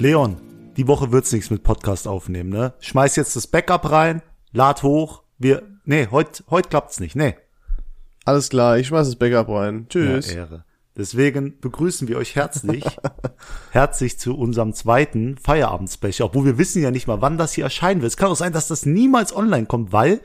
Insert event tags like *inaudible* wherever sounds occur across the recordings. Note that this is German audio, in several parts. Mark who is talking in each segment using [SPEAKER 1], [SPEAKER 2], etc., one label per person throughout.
[SPEAKER 1] Leon, die Woche wird's nichts mit Podcast aufnehmen, ne? Schmeiß jetzt das Backup rein, lad hoch. Wir, nee, heute heut klappt's nicht, nee.
[SPEAKER 2] Alles klar, ich schmeiß das Backup rein. Tschüss.
[SPEAKER 1] Ja, Ehre. Deswegen begrüßen wir euch herzlich, *laughs* herzlich zu unserem zweiten Feierabendspecial, obwohl wir wissen ja nicht mal, wann das hier erscheinen wird. Es kann auch sein, dass das niemals online kommt, weil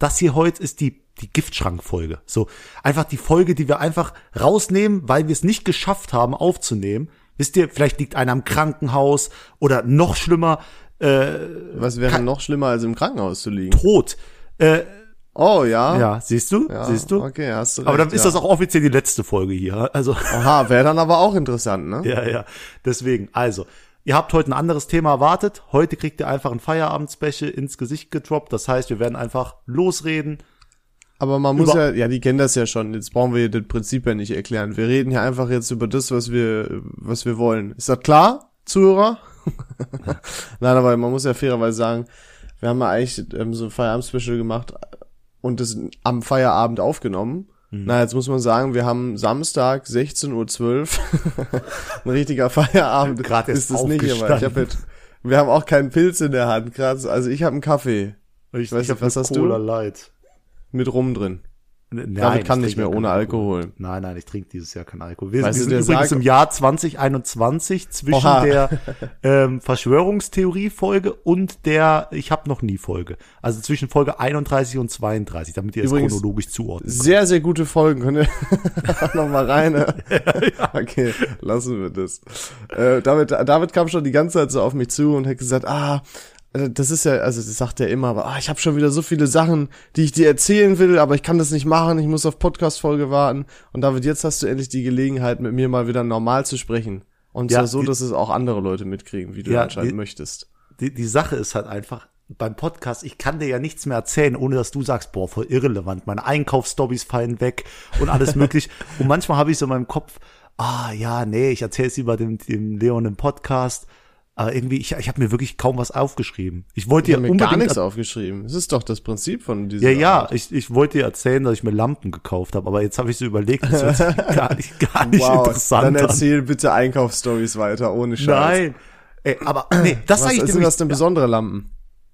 [SPEAKER 1] das hier heute ist die die Giftschrankfolge. So einfach die Folge, die wir einfach rausnehmen, weil wir es nicht geschafft haben aufzunehmen. Wisst ihr, vielleicht liegt einer im Krankenhaus oder noch schlimmer, äh,
[SPEAKER 2] Was wäre noch schlimmer, als im Krankenhaus zu liegen?
[SPEAKER 1] tot. Äh,
[SPEAKER 2] Oh ja.
[SPEAKER 1] ja, siehst du?
[SPEAKER 2] Ja,
[SPEAKER 1] siehst du?
[SPEAKER 2] Okay, hast du recht.
[SPEAKER 1] Aber dann ist
[SPEAKER 2] ja.
[SPEAKER 1] das auch offiziell die letzte Folge hier. *laughs* Also
[SPEAKER 2] Aha, wäre dann aber auch interessant, ne?
[SPEAKER 1] Ja, ja. Deswegen, also, ihr habt heute ein anderes Thema erwartet. Heute kriegt ihr einfach ein Feierabend-Special ins Gesicht gedroppt. Das heißt, wir werden einfach losreden.
[SPEAKER 2] Aber man muss ja, ja, die kennen das ja schon. Jetzt brauchen wir das Prinzip ja nicht erklären. Wir reden hier einfach jetzt über das, was wir, was wir wollen. Ist das klar, Zuhörer? *laughs* Nein, aber man muss ja fairerweise sagen, wir haben ja eigentlich ähm, so ein Feierabend-Special gemacht und das am Feierabend aufgenommen.
[SPEAKER 1] Mhm.
[SPEAKER 2] Na, jetzt muss man sagen, wir haben Samstag 16.12 Uhr. *laughs* ein richtiger Feierabend
[SPEAKER 1] Grad erst
[SPEAKER 2] ist es nicht, aber ich hab jetzt, wir haben auch keinen Pilz in der Hand. Grad, also ich habe einen Kaffee
[SPEAKER 1] Ich,
[SPEAKER 2] weiß nicht, was hast du?
[SPEAKER 1] Cola Light.
[SPEAKER 2] Mit Rum drin.
[SPEAKER 1] Nein,
[SPEAKER 2] David kann
[SPEAKER 1] ich
[SPEAKER 2] nicht mehr ohne
[SPEAKER 1] keinen
[SPEAKER 2] Alkohol.
[SPEAKER 1] Nein, nein, ich trinke dieses Jahr keinen Alkohol. Wir,
[SPEAKER 2] Weißt
[SPEAKER 1] wir sind
[SPEAKER 2] der
[SPEAKER 1] übrigens
[SPEAKER 2] Sarg-
[SPEAKER 1] im Jahr 2021 zwischen
[SPEAKER 2] Oha.
[SPEAKER 1] der *laughs* ähm, Verschwörungstheorie-Folge und der Ich hab noch nie Folge. Also zwischen Folge 31 und 32, damit ihr es
[SPEAKER 2] Übrigens-
[SPEAKER 1] chronologisch zuordnen könnt.
[SPEAKER 2] Sehr, sehr gute Folgen. Könnt ihr *laughs* noch mal rein? Ne? *laughs* Okay, lassen wir das. Äh, David, David kam schon die ganze Zeit so auf mich zu und hat gesagt, ah, das ist ja, also das sagt er immer, aber ah, ich habe schon wieder so viele Sachen, die ich dir erzählen will, aber ich kann das nicht machen, ich muss auf Podcast-Folge warten. Und David, jetzt hast du endlich die Gelegenheit, mit mir mal wieder normal zu sprechen. Und
[SPEAKER 1] Ja,
[SPEAKER 2] zwar so,
[SPEAKER 1] die-
[SPEAKER 2] dass es auch andere Leute mitkriegen, wie du
[SPEAKER 1] Ja,
[SPEAKER 2] anscheinend
[SPEAKER 1] die-
[SPEAKER 2] möchtest.
[SPEAKER 1] die, die Sache ist halt einfach, beim Podcast, ich kann dir ja nichts mehr erzählen, ohne dass du sagst, boah, voll irrelevant, meine Einkaufsstobbys fallen weg und alles möglich. *laughs* und manchmal habe ich so in meinem Kopf, ah ja, nee, ich erzähle es über dem, dem Leon im Podcast. Aber irgendwie, ich, ich habe mir wirklich kaum was aufgeschrieben. Ich wollte
[SPEAKER 2] Ich habe mir gar nichts aufgeschrieben. Das ist doch das Prinzip von dieser
[SPEAKER 1] ja, ja,
[SPEAKER 2] Art.
[SPEAKER 1] ich, ich wollte dir erzählen, dass ich mir Lampen gekauft habe, aber jetzt habe ich so überlegt, das sich *laughs* gar nicht, gar nicht
[SPEAKER 2] Wow,
[SPEAKER 1] interessant
[SPEAKER 2] dann
[SPEAKER 1] an.
[SPEAKER 2] erzähl bitte Einkaufsstories weiter, ohne Scheiß.
[SPEAKER 1] Nein. Ey, aber nee, das
[SPEAKER 2] Was
[SPEAKER 1] sage ich dir
[SPEAKER 2] sind
[SPEAKER 1] nämlich-
[SPEAKER 2] das denn besondere Lampen?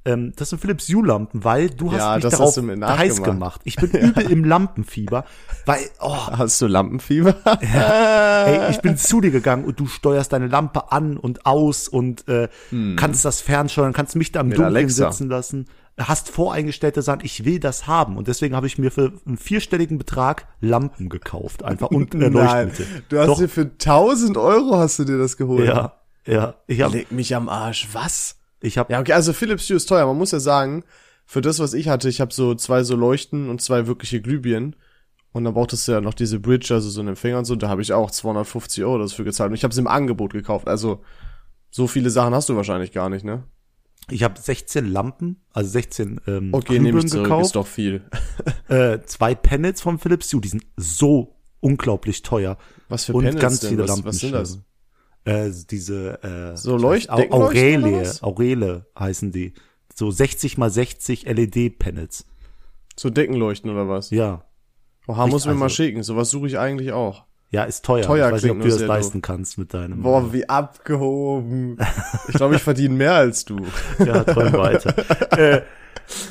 [SPEAKER 1] Ähm, das sind Philips Hue-Lampen, weil du hast
[SPEAKER 2] Ja,
[SPEAKER 1] mich darauf
[SPEAKER 2] hast
[SPEAKER 1] heiß gemacht. Ich bin übel im Lampenfieber, weil, oh,
[SPEAKER 2] Hast du Lampenfieber? *laughs*
[SPEAKER 1] ey, ich bin zu dir gegangen und du steuerst deine Lampe an und aus und äh, kannst das fernsteuern, kannst mich da im
[SPEAKER 2] Hm. Mit
[SPEAKER 1] Dunkeln
[SPEAKER 2] Alexa.
[SPEAKER 1] sitzen lassen, hast voreingestellte Sachen, ich will das haben und deswegen habe ich mir für einen vierstelligen Betrag Lampen gekauft, einfach und *laughs* äh, Leuchtmittel.
[SPEAKER 2] du hast
[SPEAKER 1] Doch,
[SPEAKER 2] dir für 1000 Euro hast du dir das geholt.
[SPEAKER 1] ja, ja, ich habe,
[SPEAKER 2] Leg mich am Arsch. Was?
[SPEAKER 1] Ich habe,
[SPEAKER 2] Ja, okay, also Philips Hue ist teuer. Man muss ja sagen, für das, was ich hatte, ich habe so zwei so Leuchten und zwei wirkliche Glühbirnen. Und dann brauchtest du ja noch diese Bridge, also so einen Empfänger und so. Da habe ich auch 250 Euro dafür gezahlt. Und ich habe es im Angebot gekauft. Also so viele Sachen hast du wahrscheinlich gar nicht, ne?
[SPEAKER 1] ich habe 16 Lampen, also 16 ähm,
[SPEAKER 2] Okay, nehme ich zurück.
[SPEAKER 1] gekauft.
[SPEAKER 2] Ist doch viel. *laughs*
[SPEAKER 1] äh, zwei Panels von Philips Hue, die sind so unglaublich teuer.
[SPEAKER 2] Was für
[SPEAKER 1] und
[SPEAKER 2] Panels
[SPEAKER 1] ganz
[SPEAKER 2] denn?
[SPEAKER 1] viele
[SPEAKER 2] Was-
[SPEAKER 1] Lampen.
[SPEAKER 2] was sind das?
[SPEAKER 1] Äh, diese äh,
[SPEAKER 2] So Leucht-
[SPEAKER 1] weiß- Aurelie,
[SPEAKER 2] was?
[SPEAKER 1] Aurele heißen die. So 60 mal 60 LED-Panels.
[SPEAKER 2] So Deckenleuchten oder was?
[SPEAKER 1] Ja.
[SPEAKER 2] Oha, muss mir
[SPEAKER 1] also-
[SPEAKER 2] mal schicken. Sowas suche ich eigentlich auch.
[SPEAKER 1] Ja, ist teuer.
[SPEAKER 2] Teuer
[SPEAKER 1] ich weiß nicht, ob du das leisten kannst mit deinem.
[SPEAKER 2] Boah, wie abgehoben. Ich glaube, ich *laughs* verdiene mehr als du.
[SPEAKER 1] Ja, träum weiter. *laughs* äh,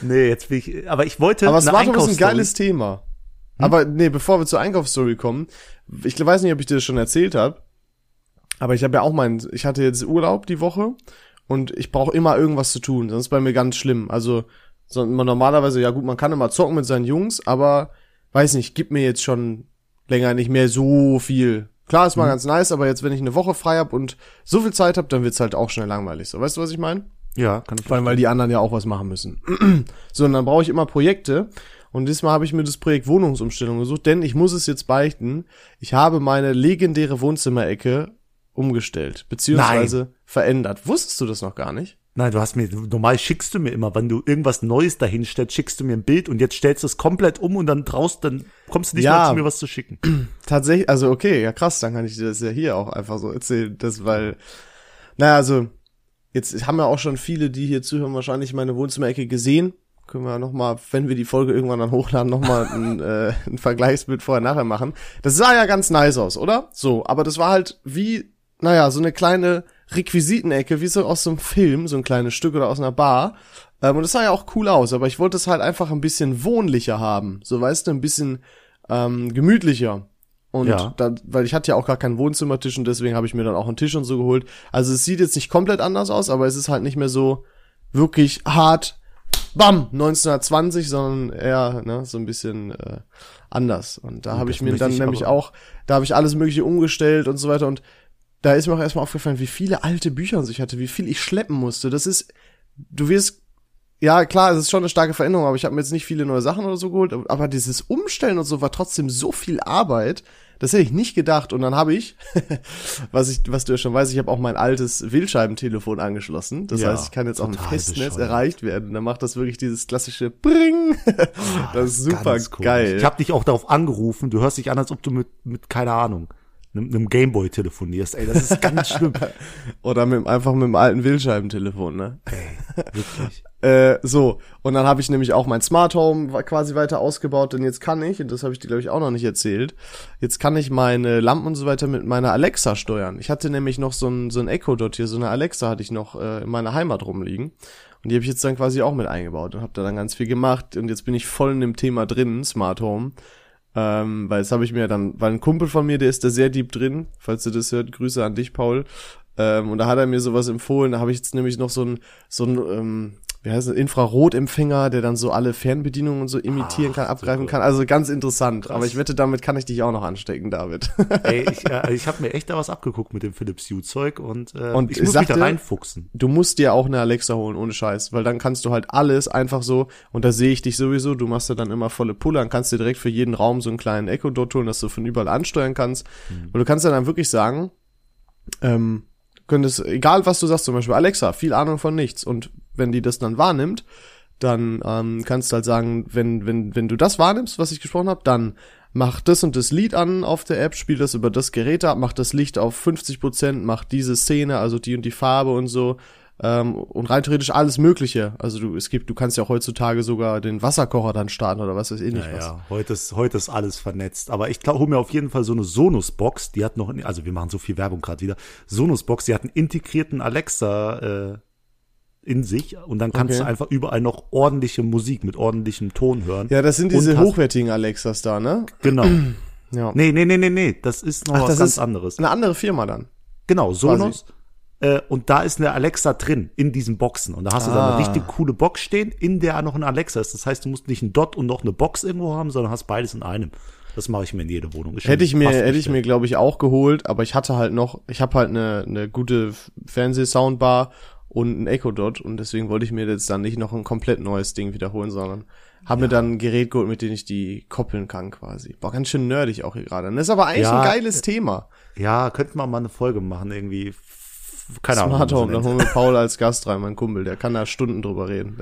[SPEAKER 1] nee, jetzt bin ich, aber ich wollte
[SPEAKER 2] Aber
[SPEAKER 1] eine
[SPEAKER 2] war doch ein geiles Thema. Aber nee, bevor wir zur Einkaufsstory kommen, ich weiß nicht, ob ich dir das schon erzählt habe, aber ich habe ja auch mein, ich hatte jetzt Urlaub die Woche und ich brauche immer irgendwas zu tun, sonst ist bei mir ganz schlimm. Also so, man normalerweise, ja gut, man kann immer zocken mit seinen Jungs, aber weiß nicht, gibt mir jetzt schon länger nicht mehr so viel. Klar, ist mal ganz nice, aber jetzt, wenn ich eine Woche frei hab und so viel Zeit hab, dann wird's halt auch schnell langweilig. So, weißt du, was ich meine?
[SPEAKER 1] Ja, kann ich
[SPEAKER 2] Vor allem, weil die anderen ja auch was machen müssen. *clears throat* so, und dann brauche ich immer Projekte. Und diesmal habe ich mir das Projekt Wohnungsumstellung gesucht, denn ich muss es jetzt beichten. Ich habe meine legendäre Wohnzimmerecke umgestellt, beziehungsweise verändert. Wusstest du das noch gar nicht?
[SPEAKER 1] Nein, du hast mir, normal schickst du mir immer, wenn du irgendwas Neues dahin stellst, schickst du mir ein Bild und jetzt stellst du es komplett um und dann draus, dann kommst du nicht
[SPEAKER 2] Ja.
[SPEAKER 1] mal zu mir was zu schicken. *clears throat*
[SPEAKER 2] Tatsächlich, also okay, ja krass, dann kann ich dir das ja hier auch einfach so erzählen, das weil, naja, also, jetzt haben ja auch schon viele, die hier zuhören, wahrscheinlich meine Wohnzimmerecke gesehen. Können wir noch mal, wenn wir die Folge irgendwann dann hochladen, noch mal ein, *laughs* äh, ein Vergleichsbild vorher-nachher machen. Das sah ja ganz nice aus, oder? So, aber das war halt wie, naja, so eine kleine Requisitenecke, wie so aus so einem Film, so ein kleines Stück oder aus einer Bar. Ähm, und das sah ja auch cool aus, aber ich wollte es halt einfach ein bisschen wohnlicher haben. So, weißt du, ein bisschen ähm, gemütlicher. Und
[SPEAKER 1] Ja.
[SPEAKER 2] da, weil ich hatte ja auch gar keinen Wohnzimmertisch und deswegen habe ich mir dann auch einen Tisch und so geholt. Also es sieht jetzt nicht komplett anders aus, aber es ist halt nicht mehr so wirklich hart, bam, 1920, sondern eher ne, so ein bisschen äh, anders. Und da habe ich mir dann
[SPEAKER 1] ich
[SPEAKER 2] nämlich auch, da habe ich alles mögliche umgestellt und so weiter und da ist mir auch erstmal aufgefallen, wie viele alte Bücher ich hatte, wie viel ich schleppen musste. Das ist, du wirst, ja klar, es ist schon eine starke Veränderung, aber ich habe mir jetzt nicht viele neue Sachen oder so geholt, aber dieses Umstellen und so war trotzdem so viel Arbeit, das hätte ich nicht gedacht. Und dann habe ich, *laughs* was ich, was du ja schon weißt, ich habe auch mein altes Wählscheibentelefon angeschlossen. Das
[SPEAKER 1] Ja,
[SPEAKER 2] heißt, ich kann jetzt auch im Festnetz
[SPEAKER 1] bescheuert.
[SPEAKER 2] erreicht werden. Dann macht das wirklich dieses klassische Bring. *laughs* das ist super
[SPEAKER 1] Ganz komisch.
[SPEAKER 2] geil.
[SPEAKER 1] Ich habe dich auch darauf angerufen. Du hörst dich an, als ob du mit, mit keine Ahnung, einem, einem Gameboy telefonierst. Ey, das ist ganz schlimm. *laughs*
[SPEAKER 2] Oder mit, einfach mit dem alten Wählscheibentelefon, ne?
[SPEAKER 1] Wirklich. *laughs*
[SPEAKER 2] Äh, so, und dann habe ich nämlich auch mein Smart Home quasi weiter ausgebaut, denn jetzt kann ich, und das habe ich dir, glaube ich, auch noch nicht erzählt, jetzt kann ich meine Lampen und so weiter mit meiner Alexa steuern. Ich hatte nämlich noch so ein, so ein Echo dort hier, so eine Alexa hatte ich noch äh, in meiner Heimat rumliegen. Und die habe ich jetzt dann quasi auch mit eingebaut und habe da dann ganz viel gemacht. Und jetzt bin ich voll in dem Thema drin, Smart Home. Ähm, weil jetzt habe ich mir dann, weil ein Kumpel von mir, der ist da sehr deep drin, falls du das hört, Grüße an dich, Paul. Ähm, und da hat er mir sowas empfohlen. Da habe ich jetzt nämlich noch so ein, so ein, ähm, wie heißt es, Infrarotempfänger, der dann so alle Fernbedienungen und so imitieren
[SPEAKER 1] Ach,
[SPEAKER 2] kann, abgreifen
[SPEAKER 1] super.
[SPEAKER 2] kann. Also ganz interessant.
[SPEAKER 1] Krass.
[SPEAKER 2] Aber ich wette, damit kann ich dich auch noch anstecken, David. *laughs*
[SPEAKER 1] Ey, ich, äh, ich habe mir echt da was abgeguckt mit dem Philips Hue Zeug und, äh,
[SPEAKER 2] Und
[SPEAKER 1] ich muss mich da
[SPEAKER 2] sagte-
[SPEAKER 1] reinfuchsen.
[SPEAKER 2] du musst dir auch eine Alexa holen, ohne Scheiß, weil dann kannst du halt alles einfach so, und da sehe ich dich sowieso, du machst ja dann immer volle Pulle, dann kannst du dir direkt für jeden Raum so einen kleinen Echo dort holen, dass du von überall ansteuern kannst. Und du kannst dann, dann wirklich sagen, ähm, könntest, egal was du sagst, zum Beispiel Alexa, viel Ahnung von nichts. Und wenn die das dann wahrnimmt, dann ähm, kannst du halt sagen, wenn, wenn, wenn du das wahrnimmst, was ich gesprochen habe, dann mach das und das Lied an auf der App, spiel das über das Gerät ab, mach das Licht auf 50%, mach diese Szene, also die und die Farbe und so. Ähm, und rein theoretisch alles Mögliche. Also du, es gibt, du kannst ja auch heutzutage sogar den Wasserkocher dann starten oder was weiß ich nicht
[SPEAKER 1] Ja,
[SPEAKER 2] was.
[SPEAKER 1] ja, heute ist, heute ist alles vernetzt. Aber ich glaube, hol mir auf jeden Fall so eine Sonos-Box, die hat noch, also wir machen so viel Werbung gerade wieder. Sonos-Box, die hat einen integrierten Alexa äh, in sich und dann kannst
[SPEAKER 2] Okay.
[SPEAKER 1] du einfach überall noch ordentliche Musik mit ordentlichem Ton hören.
[SPEAKER 2] Ja, das sind diese hochwertigen Alexas da, ne?
[SPEAKER 1] Genau.
[SPEAKER 2] Ja.
[SPEAKER 1] Nee, nee, nee, nee, nee, das ist noch
[SPEAKER 2] Ach,
[SPEAKER 1] was
[SPEAKER 2] das
[SPEAKER 1] ganz
[SPEAKER 2] ist
[SPEAKER 1] anderes.
[SPEAKER 2] Eine andere Firma dann.
[SPEAKER 1] Genau, Sonos. Äh, und da ist eine Alexa drin, in diesen Boxen. Und da hast du dann
[SPEAKER 2] Ah.
[SPEAKER 1] eine richtig coole Box stehen, in der noch ein Alexa ist. Das heißt, du musst nicht einen Dot und noch eine Box irgendwo haben, sondern hast beides in einem. Das mache ich mir in jede Wohnung.
[SPEAKER 2] Hätte ich mir, hätte ich mir, glaube ich, auch geholt, aber ich hatte halt noch, ich habe halt eine, eine gute Fernseh-Soundbar und ein Echo Dot und deswegen wollte ich mir jetzt dann nicht noch ein komplett neues Ding wiederholen, sondern habe mir dann ein Gerät geholt, mit dem ich die koppeln kann quasi. Boah, ganz schön nerdig auch hier gerade. Das ist aber eigentlich
[SPEAKER 1] Ja,
[SPEAKER 2] ein geiles Thema.
[SPEAKER 1] Ja, könnten wir mal eine Folge machen, irgendwie. Keine Ahnung.
[SPEAKER 2] Smart
[SPEAKER 1] wie man
[SPEAKER 2] Home, dann holen wir Paul als Gast rein, mein Kumpel, der kann da Stunden drüber reden.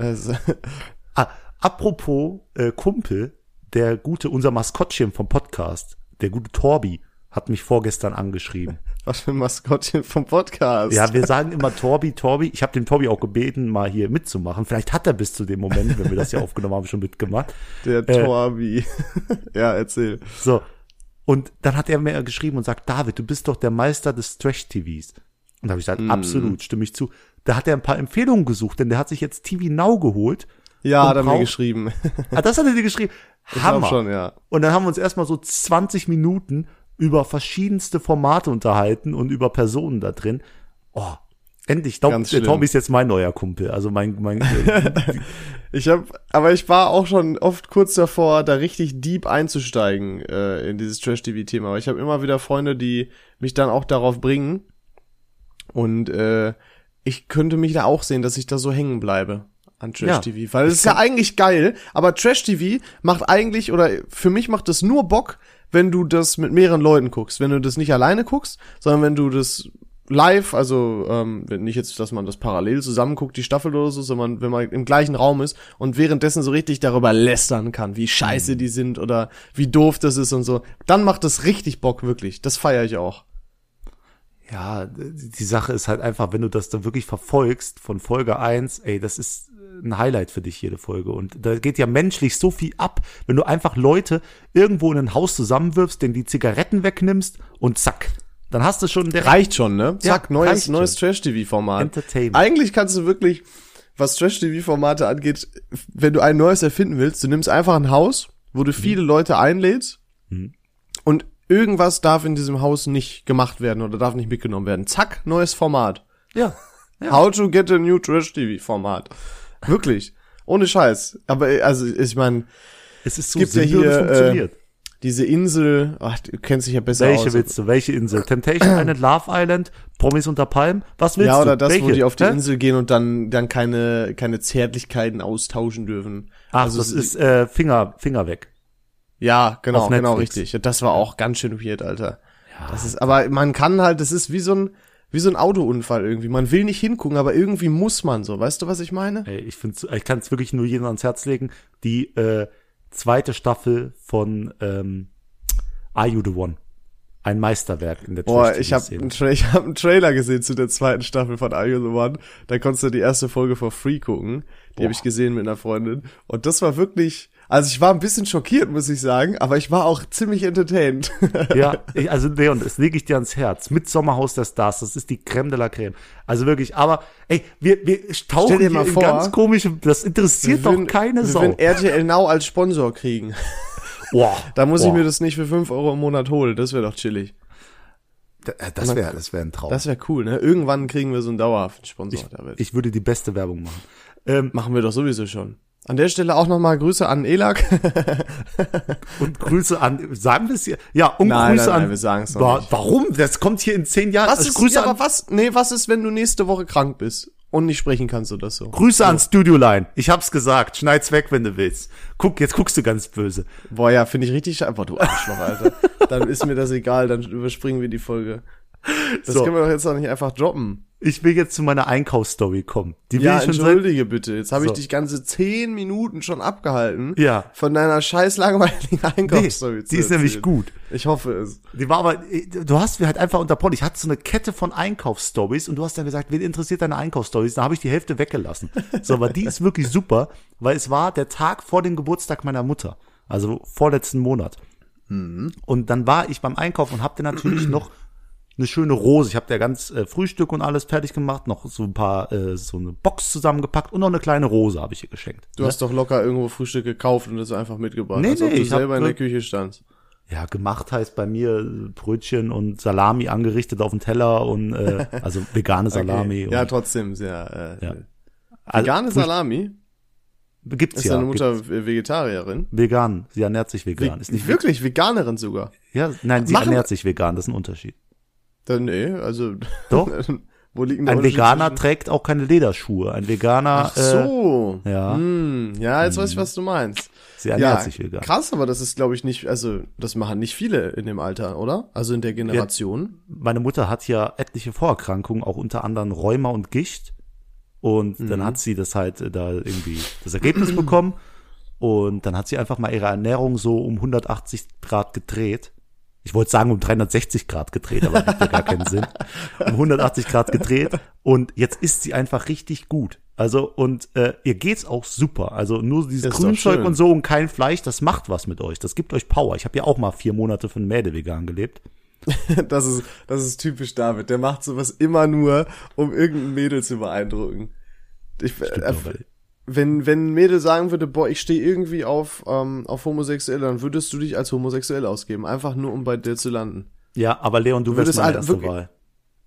[SPEAKER 1] Ah, apropos äh, Kumpel, der gute, unser Maskottchen vom Podcast, der gute Torbi, hat mich vorgestern angeschrieben.
[SPEAKER 2] Was für ein Maskottchen vom Podcast.
[SPEAKER 1] Ja, wir sagen immer Torbi, Torbi. Ich habe den Torbi auch gebeten, mal hier mitzumachen. Vielleicht hat er bis zu dem Moment, wenn wir das hier aufgenommen haben, schon mitgemacht.
[SPEAKER 2] Der
[SPEAKER 1] Äh,
[SPEAKER 2] Torbi. *laughs* ja, erzähl.
[SPEAKER 1] So. Und dann hat er mir geschrieben und sagt, David, du bist doch der Meister des Trash-TVs. Und da habe ich gesagt, absolut, stimme ich zu. Da hat er ein paar Empfehlungen gesucht, denn der hat sich jetzt TV Now geholt.
[SPEAKER 2] Ja, hat er mir geschrieben.
[SPEAKER 1] Ah, das hat er dir geschrieben. Hammer.
[SPEAKER 2] schon, ja.
[SPEAKER 1] Und dann haben wir uns erstmal so 20 Minuten über verschiedenste Formate unterhalten und über Personen da drin. Oh, endlich. Ich glaube, der. Tommy ist jetzt mein neuer Kumpel. Also mein, mein *laughs*
[SPEAKER 2] Ich habe, aber ich war auch schon oft kurz davor, da richtig deep einzusteigen äh, in dieses Trash-TV-Thema. Aber ich habe immer wieder Freunde, die mich dann auch darauf bringen. Und äh, ich könnte mich da auch sehen, dass ich da so hängen bleibe an Trash-TV. Weil es ist ja eigentlich geil, aber Trash-TV macht eigentlich, oder für mich macht das nur Bock, wenn du das mit mehreren Leuten guckst. Wenn du das nicht alleine guckst, sondern wenn du das live, also ähm, wenn nicht jetzt, dass man das parallel zusammenguckt, die Staffel oder so, sondern wenn man im gleichen Raum ist und währenddessen so richtig darüber lästern kann, wie scheiße die sind oder wie doof das ist und so, dann macht das richtig Bock, wirklich. Das feiere ich auch.
[SPEAKER 1] ja, die Sache ist halt einfach, wenn du das dann wirklich verfolgst von Folge 1, ey, das ist ein Highlight für dich, jede Folge. Und da geht ja menschlich so viel ab, wenn du einfach Leute irgendwo in ein Haus zusammenwirfst, denen die Zigaretten wegnimmst und zack, Dann hast du schon der
[SPEAKER 2] Reicht schon, ne?
[SPEAKER 1] Ja,
[SPEAKER 2] Zack, neues,
[SPEAKER 1] reicht
[SPEAKER 2] neues
[SPEAKER 1] schon.
[SPEAKER 2] Trash-TV-Format.
[SPEAKER 1] Entertainment.
[SPEAKER 2] Eigentlich kannst du wirklich, was Trash-TV-Formate angeht, wenn du ein neues erfinden willst, du nimmst einfach ein Haus, wo du viele Leute einlädst
[SPEAKER 1] Mhm.
[SPEAKER 2] und irgendwas darf in diesem Haus nicht gemacht werden oder darf nicht mitgenommen werden. Zack, neues Format.
[SPEAKER 1] Ja. Ja.
[SPEAKER 2] How to get a new Trash-TV-Format. Wirklich. Ohne Scheiß. Aber äh, also ich meine,
[SPEAKER 1] Es ist so
[SPEAKER 2] gibt ja hier,
[SPEAKER 1] funktioniert.
[SPEAKER 2] diese Insel, ach, du kennst dich ja besser
[SPEAKER 1] Welche
[SPEAKER 2] aus.
[SPEAKER 1] willst du? Welche Insel? Temptation *clears throat* Island, Love Island, Promis unter Palmen? Was willst
[SPEAKER 2] Ja,
[SPEAKER 1] du?
[SPEAKER 2] oder das, wo
[SPEAKER 1] Welche?
[SPEAKER 2] die auf die
[SPEAKER 1] Hä?
[SPEAKER 2] Insel gehen und dann, dann keine, keine Zärtlichkeiten austauschen dürfen.
[SPEAKER 1] Ach,
[SPEAKER 2] also
[SPEAKER 1] das
[SPEAKER 2] es-
[SPEAKER 1] ist äh, Finger, Finger weg.
[SPEAKER 2] Ja, genau, genau, richtig. Ja, Das war auch ganz schön weird, Alter. das ist, aber man kann halt, das ist wie so ein, wie so ein Autounfall irgendwie. Man will nicht hingucken, aber irgendwie muss man so. Weißt du, was ich meine?
[SPEAKER 1] Ey, ich finde, ich kann es wirklich nur jedem ans Herz legen. Die äh, zweite Staffel von ähm, Are You the One? Ein Meisterwerk in der
[SPEAKER 2] Boah, ich habe einen, Tra ich hab einen Trailer gesehen zu der zweiten Staffel von Are You the One. Da konntest du die erste Folge for free gucken. Die habe ich gesehen mit einer Freundin. Und das war wirklich, also ich war ein bisschen schockiert, muss ich sagen, aber ich war auch ziemlich entertained. *laughs*
[SPEAKER 1] Ja, ich, also Leon, das lege ich dir ans Herz. Mit Sommerhaus der Stars, das ist die Creme de la Creme. Also wirklich, aber ey, wir, wir tauchen
[SPEAKER 2] dir
[SPEAKER 1] hier
[SPEAKER 2] mal
[SPEAKER 1] in
[SPEAKER 2] vor,
[SPEAKER 1] ganz komische, das interessiert doch
[SPEAKER 2] würden-
[SPEAKER 1] keine
[SPEAKER 2] wir
[SPEAKER 1] Sau.
[SPEAKER 2] würden RTL Now als Sponsor kriegen. *laughs*
[SPEAKER 1] Boah,
[SPEAKER 2] Da muss ich
[SPEAKER 1] boah.
[SPEAKER 2] mir das nicht für 5 Euro im Monat holen. Das wäre doch chillig.
[SPEAKER 1] äh, das wäre, das wäre ein Traum.
[SPEAKER 2] Das wäre cool, ne? Irgendwann kriegen wir so einen dauerhaften Sponsor.
[SPEAKER 1] ich, ich würde die beste Werbung machen. Ähm,
[SPEAKER 2] Machen wir doch sowieso schon. An der Stelle auch nochmal Grüße an Elak. *laughs*
[SPEAKER 1] und Grüße an, sagen wir es hier? Ja, und
[SPEAKER 2] Nein,
[SPEAKER 1] Grüße
[SPEAKER 2] nein,
[SPEAKER 1] an.
[SPEAKER 2] nein, wir sagen's noch
[SPEAKER 1] Wa-
[SPEAKER 2] nicht.
[SPEAKER 1] Warum? Das kommt hier in zehn Jahren.
[SPEAKER 2] Was
[SPEAKER 1] Also
[SPEAKER 2] ist,
[SPEAKER 1] Grüße
[SPEAKER 2] ja,
[SPEAKER 1] an,
[SPEAKER 2] aber was, nee, was ist, wenn du nächste Woche krank bist und nicht sprechen kannst oder so?
[SPEAKER 1] Grüße an Studio Line. Ich hab's gesagt. Schneid's weg, wenn du willst. Guck, jetzt guckst du ganz böse.
[SPEAKER 2] Boah, ja, finde ich richtig scheiße. Boah, du Arschloch, Alter. *laughs* dann ist mir das egal, dann überspringen wir die Folge. Das
[SPEAKER 1] So.
[SPEAKER 2] können wir doch jetzt auch nicht einfach droppen.
[SPEAKER 1] Ich will jetzt zu meiner Einkaufsstory kommen. Die will
[SPEAKER 2] Ja,
[SPEAKER 1] ich schon seit,
[SPEAKER 2] entschuldige bitte. Jetzt habe ich
[SPEAKER 1] So.
[SPEAKER 2] dich ganze zehn Minuten schon abgehalten.
[SPEAKER 1] Ja.
[SPEAKER 2] Von deiner scheiß langweiligen
[SPEAKER 1] nee,
[SPEAKER 2] Einkaufsstory
[SPEAKER 1] die ist nämlich gut.
[SPEAKER 2] Ich hoffe es.
[SPEAKER 1] Die war aber, du hast mir halt einfach unterbrochen. Ich hatte so eine Kette von Einkaufsstories und du hast dann gesagt, wen interessiert deine Einkaufsstories? Da habe ich die Hälfte weggelassen. So, aber die ist wirklich super, weil es war der Tag vor dem Geburtstag meiner Mutter. Also vorletzten Monat. Und dann war ich beim Einkaufen und hab dir natürlich *clears throat* noch eine schöne Rose. Ich habe der ganz äh, Frühstück und alles fertig gemacht, noch so ein paar, äh, so eine Box zusammengepackt und noch eine kleine Rose habe ich ihr geschenkt.
[SPEAKER 2] Du hast doch locker irgendwo Frühstück gekauft und das einfach mitgebracht.
[SPEAKER 1] Nee,
[SPEAKER 2] als ob
[SPEAKER 1] nee,
[SPEAKER 2] du
[SPEAKER 1] ich hab
[SPEAKER 2] selber in der Küche standst.
[SPEAKER 1] Ja, gemacht heißt bei mir äh, Brötchen und Salami angerichtet auf dem Teller und äh, *laughs* also vegane Salami.
[SPEAKER 2] Okay. Ja, trotzdem sehr. Äh,
[SPEAKER 1] Ja. also,
[SPEAKER 2] Vegane Salami?
[SPEAKER 1] gibt's
[SPEAKER 2] Ist
[SPEAKER 1] ja.
[SPEAKER 2] deine
[SPEAKER 1] gibt's.
[SPEAKER 2] Mutter Vegetarierin?
[SPEAKER 1] vegan. Sie ernährt sich vegan. Ist nicht
[SPEAKER 2] Wirklich, Veganerin sogar.
[SPEAKER 1] Ja, nein, sie
[SPEAKER 2] Machen-
[SPEAKER 1] ernährt sich vegan. Das ist ein Unterschied.
[SPEAKER 2] Dann, nee, also.
[SPEAKER 1] Doch. *laughs*
[SPEAKER 2] Wo der
[SPEAKER 1] Ein Veganer trägt auch keine Lederschuhe. Ein Veganer,
[SPEAKER 2] Ach so.
[SPEAKER 1] äh, ja,
[SPEAKER 2] Hm, ja, jetzt weiß ich, was du meinst.
[SPEAKER 1] sie ernährt
[SPEAKER 2] Ja,
[SPEAKER 1] sich vegan.
[SPEAKER 2] krass, aber das ist, glaube ich, nicht, also, das machen nicht viele in dem Alter, oder? Also in der Generation.
[SPEAKER 1] Meine Mutter hat ja etliche Vorerkrankungen, auch unter anderem Rheuma und Gicht. Und dann
[SPEAKER 2] Mhm.
[SPEAKER 1] hat sie das halt äh, da irgendwie das Ergebnis bekommen. Und dann hat sie einfach mal ihre Ernährung so um 180 Grad gedreht. Ich wollte sagen um 360 Grad gedreht, aber das ja gar keinen Sinn. Um 180 Grad gedreht. Und jetzt ist sie einfach richtig gut. Also, und äh, ihr geht's auch super. Also nur dieses
[SPEAKER 2] Ist
[SPEAKER 1] Grünzeug und so und kein Fleisch, das macht was mit euch. Das gibt euch Power. Ich habe ja auch mal vier Monate eine Mäde vegan gelebt. *laughs*
[SPEAKER 2] Das ist, das ist typisch David. Der macht sowas immer nur, um irgendein Mädel zu beeindrucken. Ich, äh,
[SPEAKER 1] aber-
[SPEAKER 2] wenn, wenn ein Mädel sagen würde, boah, ich stehe irgendwie auf, ähm, auf Homosexuelle, dann würdest du dich als homosexuell ausgeben. Einfach nur, um bei dir zu landen.
[SPEAKER 1] Ja, aber Leon, du wirst
[SPEAKER 2] würdest
[SPEAKER 1] meine
[SPEAKER 2] halt
[SPEAKER 1] erste
[SPEAKER 2] wirklich-
[SPEAKER 1] Wahl.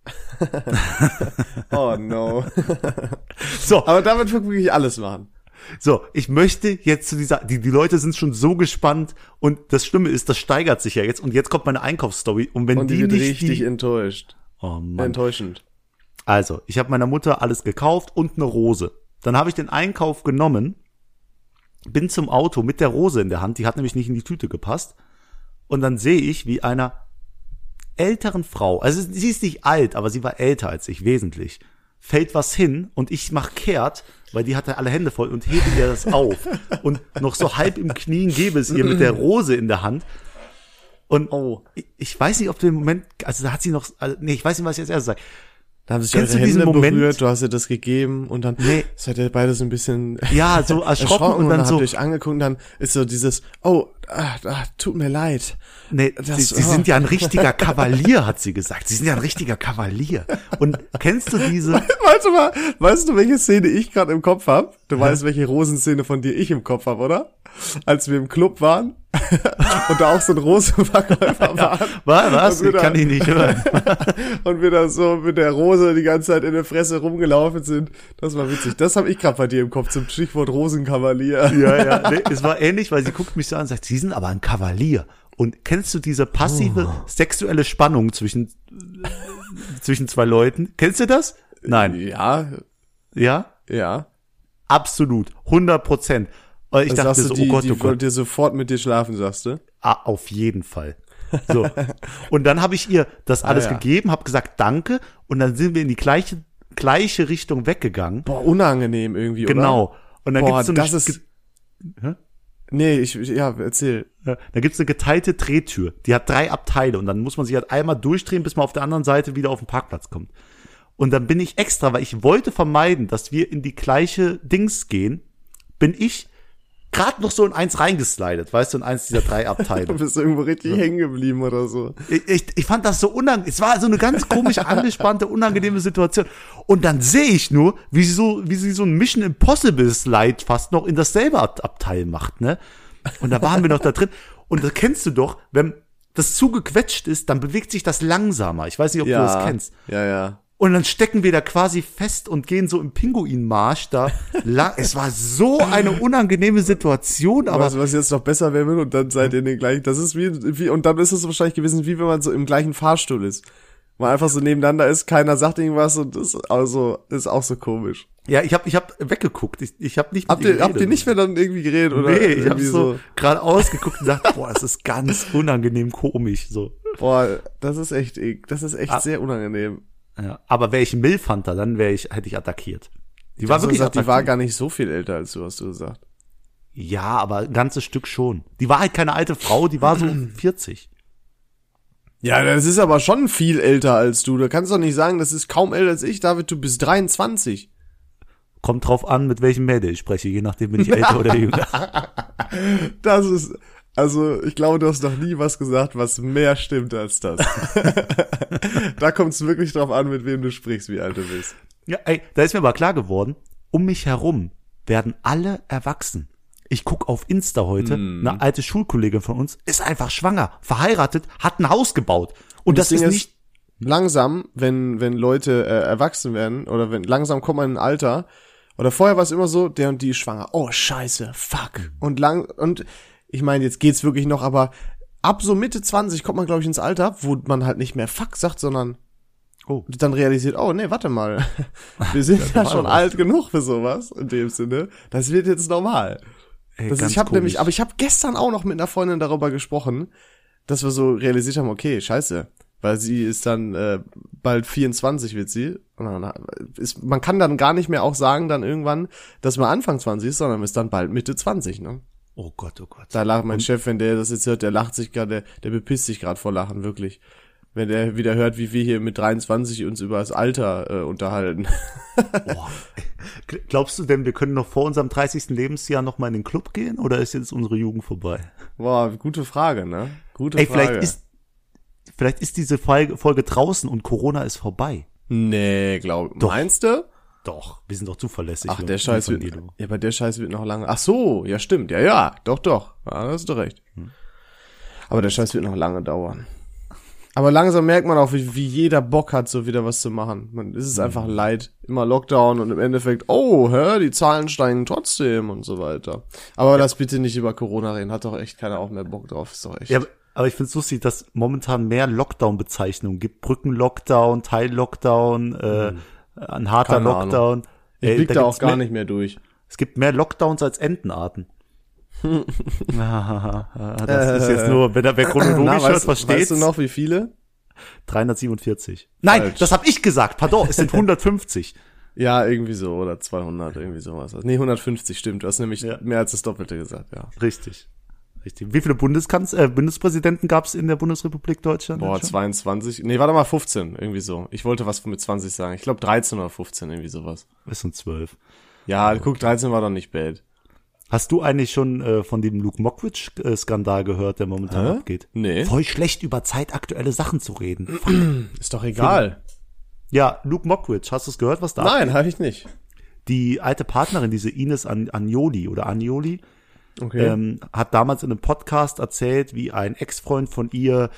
[SPEAKER 1] *laughs* *laughs*
[SPEAKER 2] Oh no. *laughs*
[SPEAKER 1] So,
[SPEAKER 2] Aber damit wirklich alles machen.
[SPEAKER 1] so, ich möchte jetzt zu dieser, die, die Leute sind schon so gespannt und das Schlimme ist, das steigert sich ja jetzt und jetzt kommt meine Einkaufsstory und wenn
[SPEAKER 2] Und die,
[SPEAKER 1] die,
[SPEAKER 2] wird
[SPEAKER 1] nicht
[SPEAKER 2] richtig
[SPEAKER 1] die,
[SPEAKER 2] enttäuscht.
[SPEAKER 1] oh Mann.
[SPEAKER 2] Enttäuschend.
[SPEAKER 1] Also, ich habe meiner Mutter alles gekauft und eine Rose. Dann habe ich den Einkauf genommen, bin zum Auto mit der Rose in der Hand, die hat nämlich nicht in die Tüte gepasst. Und dann sehe ich, wie einer älteren Frau, also sie ist nicht alt, aber sie war älter als ich, wesentlich, fällt was hin und ich mach kehrt, weil die hatte alle Hände voll und hebe ihr das auf. Und noch so halb im Knien gebe es ihr mit der Rose in der Hand. Und
[SPEAKER 2] Oh.
[SPEAKER 1] ich, ich weiß nicht, ob du im Moment, also da hat sie noch, also, nee, ich weiß nicht, was ich als erstes sage.
[SPEAKER 2] Da haben sich
[SPEAKER 1] Kennst
[SPEAKER 2] eure Hände
[SPEAKER 1] Moment?
[SPEAKER 2] berührt, du hast ihr das gegeben und dann
[SPEAKER 1] Nee.
[SPEAKER 2] seid ihr beide so ein bisschen *laughs*
[SPEAKER 1] Ja, so *laughs* erschrocken, und dann
[SPEAKER 2] habt
[SPEAKER 1] so,
[SPEAKER 2] ihr euch angeguckt und dann ist so dieses, oh, ah, ah, tut mir leid.
[SPEAKER 1] nee,
[SPEAKER 2] Das-
[SPEAKER 1] sie, sie sind ja ein richtiger Kavalier, hat sie gesagt. Sie sind ja ein richtiger Kavalier. Und kennst du diese, *laughs*
[SPEAKER 2] Warte mal, weißt du, welche Szene ich gerade im Kopf hab? Du weißt, welche Rosenszene von dir ich im Kopf hab, oder? Als wir im Club waren *laughs* und da auch so ein Rosenverkäufer war.
[SPEAKER 1] was, was?
[SPEAKER 2] Und wir
[SPEAKER 1] Ich kann ich nicht hören. *laughs*
[SPEAKER 2] und wir da so mit der Rose die ganze Zeit in der Fresse rumgelaufen sind. Das war witzig. Das habe ich gerade bei dir im Kopf zum Stichwort Rosenkavalier.
[SPEAKER 1] Ja, ja, *laughs* nee, es war ähnlich, weil sie guckt mich so an und sagt, sie sind aber ein Kavalier. Und kennst du diese passive
[SPEAKER 2] Oh.
[SPEAKER 1] sexuelle Spannung zwischen, zwischen zwei Leuten? Kennst du das? Nein.
[SPEAKER 2] Ja,
[SPEAKER 1] Ja?
[SPEAKER 2] ja.
[SPEAKER 1] Absolut. 100 Prozent. Und Ich
[SPEAKER 2] Das
[SPEAKER 1] dachte so,
[SPEAKER 2] du, die,
[SPEAKER 1] oh Gott,
[SPEAKER 2] die
[SPEAKER 1] oh Gott.
[SPEAKER 2] dir sofort mit dir schlafen, sagst du?
[SPEAKER 1] Ah, auf jeden Fall. So. *laughs* Und dann habe ich ihr das alles
[SPEAKER 2] Ah, ja.
[SPEAKER 1] gegeben, habe gesagt, danke. Und dann sind wir in die gleiche, gleiche Richtung weggegangen.
[SPEAKER 2] Boah, unangenehm irgendwie, oder?
[SPEAKER 1] Genau. Und dann
[SPEAKER 2] Boah,
[SPEAKER 1] gibt's so eine,
[SPEAKER 2] das ist...
[SPEAKER 1] Hä?
[SPEAKER 2] Nee, ich, ja, erzähl.
[SPEAKER 1] Ja, da gibt's eine geteilte Drehtür. Die hat drei Abteile und dann muss man sich halt einmal durchdrehen, bis man auf der anderen Seite wieder auf den Parkplatz kommt. Und dann bin ich extra, weil ich wollte vermeiden, dass wir in die gleiche Dings gehen, bin ich gerade noch so in eins reingeslidet, weißt du, in eins dieser drei *laughs*
[SPEAKER 2] Du
[SPEAKER 1] Abteile.
[SPEAKER 2] bist irgendwo richtig hängen geblieben oder so.
[SPEAKER 1] Ich, ich, ich fand das so unangenehm. Es war so eine ganz komische, angespannte, unangenehme Situation. Und dann sehe ich nur, wie sie so, wie sie so ein Mission Impossible Slide fast noch in dasselbe Ab Abteil macht, ne? Und da waren wir noch da drin. Und das kennst du doch, wenn das zugequetscht ist, dann bewegt sich das langsamer. Ich weiß nicht, ob du das kennst.
[SPEAKER 2] Ja, ja.
[SPEAKER 1] Und dann stecken wir da quasi fest und gehen so im Pinguinmarsch da *laughs* lang. Es war so eine unangenehme Situation, aber
[SPEAKER 2] was, was jetzt noch besser wäre und dann seid ihr in den gleichen, das ist wie, wie, und dann ist es wahrscheinlich gewesen, wie wenn man so im gleichen Fahrstuhl ist. Man einfach so nebeneinander ist, keiner sagt irgendwas und das also, ist auch so komisch.
[SPEAKER 1] ja, ich habe ich hab weggeguckt. Ich, ich habe nicht mit
[SPEAKER 2] Habt
[SPEAKER 1] ihr
[SPEAKER 2] habt ihr nicht mehr dann irgendwie geredet oder?
[SPEAKER 1] Nee, ich habe
[SPEAKER 2] irgendwie
[SPEAKER 1] so, gerade ausgeguckt und dachte, boah, das ist ganz unangenehm komisch so.
[SPEAKER 2] Boah, das ist echt, das ist echt
[SPEAKER 1] Ah.
[SPEAKER 2] sehr unangenehm.
[SPEAKER 1] Ja, aber wäre ich ein Milfhunter, dann wäre ich hätte ich attackiert. Die war
[SPEAKER 2] du
[SPEAKER 1] wirklich
[SPEAKER 2] gesagt, die war gar nicht so viel älter als du, hast du gesagt.
[SPEAKER 1] Ja, aber ein ganzes Stück schon. Die war halt keine alte Frau, die war so *clears throat* 40.
[SPEAKER 2] Ja, das ist aber schon viel älter als du. Da kannst du doch nicht sagen, das ist kaum älter als ich, David, du bist 23.
[SPEAKER 1] Kommt drauf an, mit welchem Mädel ich spreche, je nachdem bin ich *laughs* älter oder jünger.
[SPEAKER 2] Das ist, also ich glaube, du hast noch nie was gesagt, was mehr stimmt als das. *laughs* da kommt es wirklich drauf an, mit wem du sprichst, wie alt du bist.
[SPEAKER 1] Ja, ey, da ist mir aber klar geworden, um mich herum werden alle erwachsen. Ich guck auf Insta heute,
[SPEAKER 2] Hm.
[SPEAKER 1] eine alte Schulkollegin von uns ist einfach schwanger, verheiratet, hat ein Haus gebaut. Und das,
[SPEAKER 2] Ding
[SPEAKER 1] ist nicht
[SPEAKER 2] langsam, wenn wenn Leute äh, erwachsen werden oder wenn langsam kommt man in ein Alter oder vorher war es immer so, der und die ist schwanger. Oh Scheiße, fuck. Und lang und ich meine, jetzt geht's wirklich noch, aber ab so Mitte 20 kommt man glaube ich ins Alter, wo man halt nicht mehr fuck sagt, sondern
[SPEAKER 1] Oh.
[SPEAKER 2] dann realisiert, oh nee, warte mal. *laughs* Wir sind ja, schon
[SPEAKER 1] was.
[SPEAKER 2] alt genug für sowas in dem Sinne. Das wird jetzt normal.
[SPEAKER 1] ey,
[SPEAKER 2] Das ist, ich habe nämlich, aber ich habe gestern auch noch mit einer Freundin darüber gesprochen, dass wir so realisiert haben, okay, scheiße, weil sie ist dann äh, bald 24 wird sie ist, man kann dann gar nicht mehr auch sagen dann irgendwann, dass man Anfang 20 ist, sondern ist dann bald Mitte 20, ne?
[SPEAKER 1] Oh Gott, oh Gott.
[SPEAKER 2] Da lacht mein Chef, wenn der das jetzt hört, der lacht sich gerade, der, der bepisst sich gerade vor Lachen, wirklich. Wenn der wieder hört, wie wir hier mit 23 uns über das Alter äh, unterhalten. *laughs*
[SPEAKER 1] Boah. Glaubst du denn, wir können noch vor unserem 30. Lebensjahr noch mal in den Club gehen oder ist jetzt unsere Jugend vorbei?
[SPEAKER 2] Boah, gute Frage, ne? Gute
[SPEAKER 1] Ey,
[SPEAKER 2] Frage.
[SPEAKER 1] vielleicht ist vielleicht ist diese Folge, Folge draußen und Corona ist vorbei.
[SPEAKER 2] Nee, glaub,
[SPEAKER 1] Doch.
[SPEAKER 2] meinst du?
[SPEAKER 1] Doch, wir sind doch zuverlässig.
[SPEAKER 2] Ach, der Scheiß wird, ja, aber der Scheiß wird noch lange. Ach so, ja stimmt, ja, ja, doch, doch, ja, da hast du recht.
[SPEAKER 1] Hm.
[SPEAKER 2] Aber der Scheiß wird noch lange dauern. Aber langsam merkt man auch, wie, wie jeder Bock hat, so wieder was zu machen. Man, es ist
[SPEAKER 1] Hm.
[SPEAKER 2] einfach leid, immer Lockdown und im Endeffekt, oh, hör, die Zahlen steigen trotzdem und so weiter. Aber lass bitte nicht über Corona reden, hat doch echt keiner auch mehr Bock drauf, ist doch echt.
[SPEAKER 1] Ja, aber- ich finde es lustig, dass momentan mehr Lockdown-Bezeichnungen gibt. Brücken-Lockdown, Teil-Lockdown, äh, ein harter
[SPEAKER 2] Keine Ahnung.
[SPEAKER 1] Lockdown.
[SPEAKER 2] ich
[SPEAKER 1] Ey,
[SPEAKER 2] blick da auch gar
[SPEAKER 1] mehr,
[SPEAKER 2] nicht mehr durch.
[SPEAKER 1] Es gibt mehr Lockdowns als Entenarten. *laughs* *laughs* das ist jetzt nur, wenn er wer chronologisch hört,
[SPEAKER 2] weißt,
[SPEAKER 1] versteht's.
[SPEAKER 2] weißt du noch, wie viele?
[SPEAKER 1] 347. Nein,
[SPEAKER 2] Falsch.
[SPEAKER 1] das habe ich gesagt. Pardon, es sind *laughs* 150.
[SPEAKER 2] Ja, irgendwie so, oder 200, irgendwie sowas. Nee, 150 stimmt. Du hast nämlich
[SPEAKER 1] Ja.
[SPEAKER 2] mehr als das Doppelte gesagt, ja.
[SPEAKER 1] Richtig. Richtig. Wie viele Bundeskanz äh, Bundespräsidenten gab es in der Bundesrepublik Deutschland?
[SPEAKER 2] Boah, 22. Nee, warte mal, 15, irgendwie so. Ich wollte was mit 20 sagen. Ich glaube 13 oder 15, irgendwie sowas.
[SPEAKER 1] Es sind zwölf.
[SPEAKER 2] Ja, guck, 13 war doch nicht bad.
[SPEAKER 1] Hast du eigentlich schon äh, von dem Luke Mockridge-Skandal gehört, der momentan
[SPEAKER 2] Hä?
[SPEAKER 1] abgeht?
[SPEAKER 2] Nee.
[SPEAKER 1] Voll schlecht über zeitaktuelle Sachen zu reden. *clears throat*
[SPEAKER 2] Ist doch egal.
[SPEAKER 1] ja, Luke Mockridge, hast du es gehört, was da
[SPEAKER 2] Nein, habe ich nicht.
[SPEAKER 1] Die alte Partnerin, diese Ines An Agnoli oder Agnoli,
[SPEAKER 2] Okay.
[SPEAKER 1] ähm, hat damals in einem Podcast erzählt, wie ein Ex-Freund von ihr,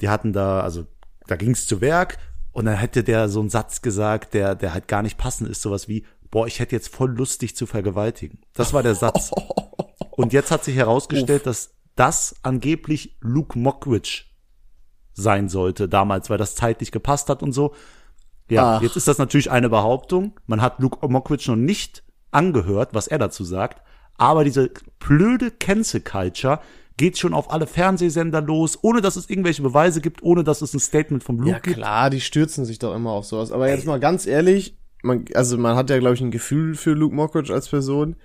[SPEAKER 1] die hatten da, also da ging's zu Werk und dann hätte der so einen Satz gesagt, der, der halt gar nicht passend ist, sowas wie, boah, ich hätte jetzt voll Lust, dich zu vergewaltigen. Das war der Satz. *laughs* Und jetzt hat sich herausgestellt, dass das angeblich Luke Mockridge sein sollte damals, weil das zeitlich gepasst hat und so. Ja,
[SPEAKER 2] Ach.
[SPEAKER 1] jetzt ist das natürlich eine Behauptung. Man hat Luke Mockridge noch nicht angehört, was er dazu sagt. Aber diese blöde Cancel Culture geht schon auf alle Fernsehsender los, ohne dass es irgendwelche Beweise gibt, ohne dass es ein Statement vom Luke
[SPEAKER 2] Ja
[SPEAKER 1] gibt.
[SPEAKER 2] klar, die stürzen sich doch immer auf sowas. Aber jetzt mal ganz ehrlich, man, also man hat ja, glaube ich, ein Gefühl für Luke Mockridge als Person.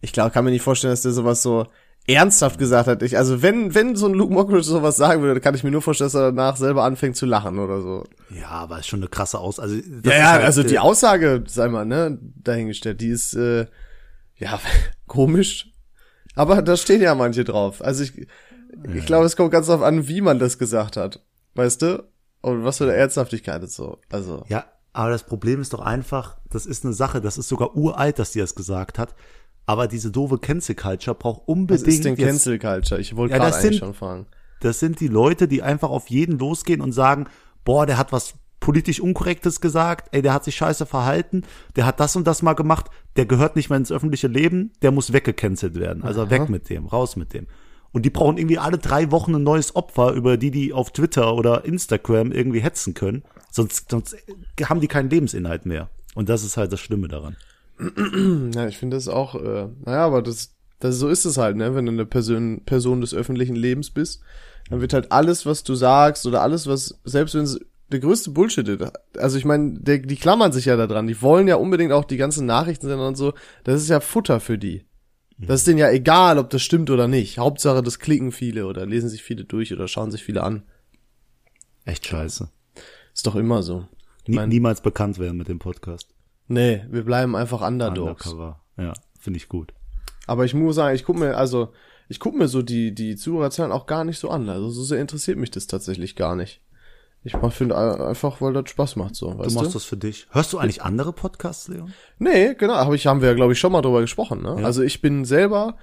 [SPEAKER 2] Ich glaube, kann mir nicht vorstellen, dass der sowas so ernsthaft gesagt hat. Ich, also wenn, wenn so ein Luke Mockridge sowas sagen würde, dann kann ich mir nur vorstellen, dass er danach selber anfängt zu lachen oder so.
[SPEAKER 1] Ja, aber ist schon eine krasse Aus. Also,
[SPEAKER 2] Ja, ja,
[SPEAKER 1] halt,
[SPEAKER 2] also
[SPEAKER 1] äh,
[SPEAKER 2] die Aussage, sei mal, ne, dahingestellt, die ist, äh, ja, *laughs* komisch. Aber da stehen ja manche drauf. Also ich, ich glaube, es kommt ganz darauf an, wie man das gesagt hat. Weißt du? Und was für eine Ernsthaftigkeit ist so. Also.
[SPEAKER 1] Ja, aber das Problem ist doch einfach, das ist eine Sache, das ist sogar uralt, dass die das gesagt hat. Aber diese doofe Cancel Culture braucht
[SPEAKER 2] Was
[SPEAKER 1] unbedingt
[SPEAKER 2] ist denn Cancel Culture? Ich wollte
[SPEAKER 1] Ja,
[SPEAKER 2] gerade eigentlich
[SPEAKER 1] sind-
[SPEAKER 2] schon fragen.
[SPEAKER 1] Das sind die Leute, die einfach auf jeden losgehen und sagen, boah, der hat was politisch Unkorrektes gesagt, ey, der hat sich scheiße verhalten, der hat das und das mal gemacht, der gehört nicht mehr ins öffentliche Leben, der muss weggecancelt werden. Also weg mit dem, raus mit dem. Und die brauchen irgendwie alle drei Wochen ein neues Opfer, über die die auf Twitter oder Instagram irgendwie hetzen können. Sonst, sonst haben die keinen Lebensinhalt mehr. Und das ist halt das Schlimme daran. *clears throat*
[SPEAKER 2] Ja, ich finde das auch, äh, naja, aber das, das, so ist es halt, ne, wenn du eine Person, Person des öffentlichen Lebens bist, dann wird halt alles, was du sagst oder alles, was, selbst wenn es der größte Bullshit also ich meine, die klammern sich ja da dran, die wollen ja unbedingt auch die ganzen Nachrichtensender und so, das ist ja Futter für die. Das ist denen ja egal, ob das stimmt oder nicht. Hauptsache, das klicken viele oder lesen sich viele durch oder schauen sich viele an.
[SPEAKER 1] Echt scheiße.
[SPEAKER 2] Ist doch immer so. Ich
[SPEAKER 1] Nie,
[SPEAKER 2] mein,
[SPEAKER 1] niemals bekannt werden mit dem Podcast.
[SPEAKER 2] nee, wir bleiben einfach Underdogs.
[SPEAKER 1] Undercover. Ja, finde ich gut.
[SPEAKER 2] Aber ich muss sagen, ich guck mir, also, ich guck mir so die, die Zuhörerzahlen auch gar nicht so an. Also so sehr interessiert mich das tatsächlich gar nicht. Ich finde einfach, weil das Spaß macht so,
[SPEAKER 1] Du
[SPEAKER 2] weißt du?
[SPEAKER 1] machst das für dich. Hörst du eigentlich andere Podcasts, Leon?
[SPEAKER 2] Nee, genau, hab ich, haben wir, glaube ich, schon mal drüber gesprochen. Ne? Also ich bin selber,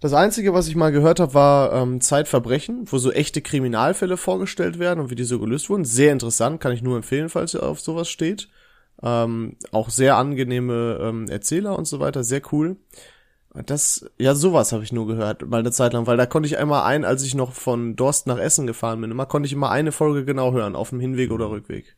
[SPEAKER 2] das Einzige, was ich mal gehört habe, war ähm, Zeitverbrechen, wo so echte Kriminalfälle vorgestellt werden und wie die so gelöst wurden. Sehr interessant, kann ich nur empfehlen, falls ihr auf sowas steht. Ähm, auch sehr angenehme ähm, Erzähler und so weiter, sehr cool. Das, ja, sowas habe ich nur gehört, mal eine Zeit lang, weil da konnte ich einmal ein, als ich noch von Dorst nach Essen gefahren bin, immer konnte ich immer eine Folge genau hören, auf dem Hinweg oder Rückweg.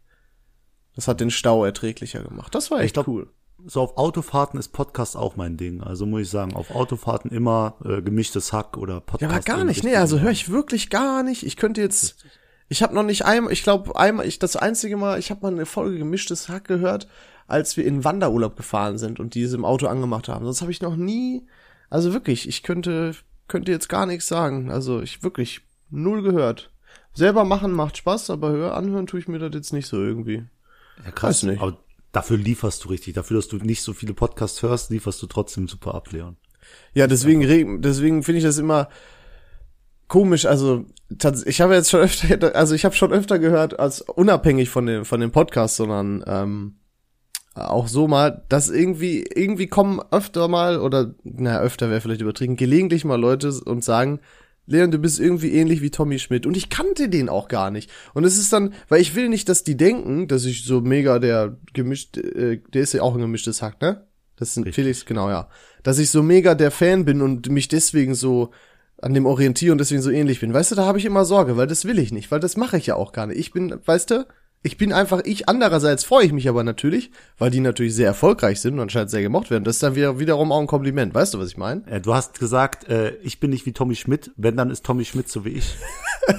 [SPEAKER 2] Das hat den Stau erträglicher gemacht. Das war echt
[SPEAKER 1] glaub,
[SPEAKER 2] cool.
[SPEAKER 1] So auf Autofahrten ist Podcast auch mein Ding. Also muss ich sagen, auf Autofahrten immer äh, gemischtes Hack oder Podcast.
[SPEAKER 2] Ja, aber gar nicht. Nee, also höre ich wirklich gar nicht. Ich könnte jetzt, ich habe noch nicht einmal, ich glaube einmal, ich das einzige Mal, ich habe mal eine Folge gemischtes Hack gehört, als wir in Wanderurlaub gefahren sind und die es im Auto angemacht haben. Sonst habe ich noch nie, also wirklich, ich könnte könnte jetzt gar nichts sagen. Also ich wirklich null gehört. Selber machen macht Spaß, aber hör anhören tue ich mir das jetzt nicht so irgendwie.
[SPEAKER 1] Ja, krass.
[SPEAKER 2] Weiß nicht.
[SPEAKER 1] Aber dafür lieferst du richtig. Dafür, dass du nicht so viele Podcasts hörst, lieferst du trotzdem super ab, Leon.
[SPEAKER 2] Ja, deswegen deswegen finde ich das immer komisch. Also ich habe jetzt schon öfter, also ich habe schon öfter gehört, als unabhängig von dem von dem Podcast, sondern ähm, auch so mal, dass irgendwie irgendwie kommen öfter mal oder na öfter wäre vielleicht übertrieben, gelegentlich mal Leute und sagen Leon, du bist irgendwie ähnlich wie Tommy Schmidt. Und ich kannte den auch gar nicht. Und es ist dann, weil ich will nicht, dass die denken, dass ich so mega der gemischt, äh, der ist ja auch ein gemischtes Hack, ne? Das sind
[SPEAKER 1] Richtig.
[SPEAKER 2] Felix, genau, ja. Dass ich so mega der Fan bin und mich deswegen so an dem orientiere und deswegen so ähnlich bin. Weißt du, da habe ich immer Sorge, weil das will ich nicht, weil das mache ich ja auch gar nicht. Ich bin, weißt du, ich bin einfach ich. Andererseits freue ich mich aber natürlich, weil die natürlich sehr erfolgreich sind und anscheinend sehr gemocht werden. Das ist dann wieder, wiederum auch ein Kompliment. Weißt du, was ich meine?
[SPEAKER 1] Äh, du hast gesagt, äh, ich bin nicht wie Tommy Schmidt. Wenn, dann ist Tommy Schmidt so wie ich. *laughs*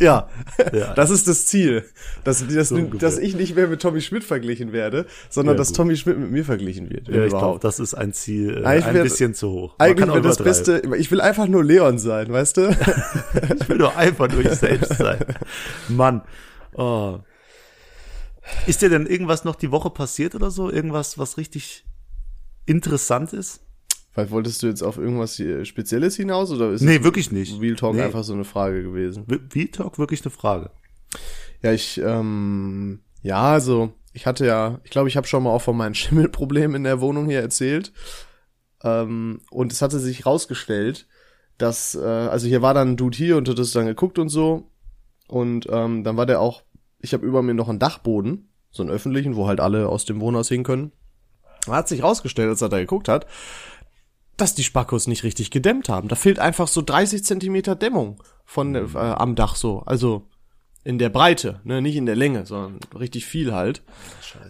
[SPEAKER 2] Ja,
[SPEAKER 1] Ja.
[SPEAKER 2] das ist das Ziel. Dass, dass,
[SPEAKER 1] So
[SPEAKER 2] dass ich nicht mehr mit Tommy Schmidt verglichen werde, sondern
[SPEAKER 1] Ja,
[SPEAKER 2] dass. Tommy Schmidt mit mir verglichen wird.
[SPEAKER 1] Ja, ich glaube, das ist ein Ziel äh, ein
[SPEAKER 2] wär-
[SPEAKER 1] bisschen zu hoch. Man
[SPEAKER 2] Eigentlich wäre das. Beste, ich will einfach nur Leon sein, weißt du? *laughs*
[SPEAKER 1] Ich will doch einfach nur ich selbst sein. Mann. Oh. Ist dir denn irgendwas noch die Woche passiert oder so? Irgendwas, was richtig interessant ist?
[SPEAKER 2] Weil wolltest du jetzt auf irgendwas Spezielles hinaus oder ist
[SPEAKER 1] Nee, wirklich nicht.
[SPEAKER 2] Real Talk
[SPEAKER 1] Nee.
[SPEAKER 2] einfach so eine Frage gewesen?
[SPEAKER 1] V-Talk wirklich eine Frage.
[SPEAKER 2] Ja, ich, ähm, ja, also, ich hatte ja, ich glaube, ich habe schon mal auch von meinem *laughs* Schimmelproblem in der Wohnung hier erzählt. Ähm, und es hatte sich rausgestellt, dass, äh, also hier war dann ein Dude hier und hat das dann geguckt und so. Und ähm, dann war der auch, ich habe über mir noch einen Dachboden, so einen öffentlichen, wo halt alle aus dem Wohnhaus hin können. Hat sich rausgestellt, als er da geguckt hat, dass die Spackos nicht richtig gedämmt haben. Da fehlt einfach so 30 Zentimeter Dämmung von äh, am Dach so. Also in der Breite, ne, nicht in der Länge, sondern richtig viel halt.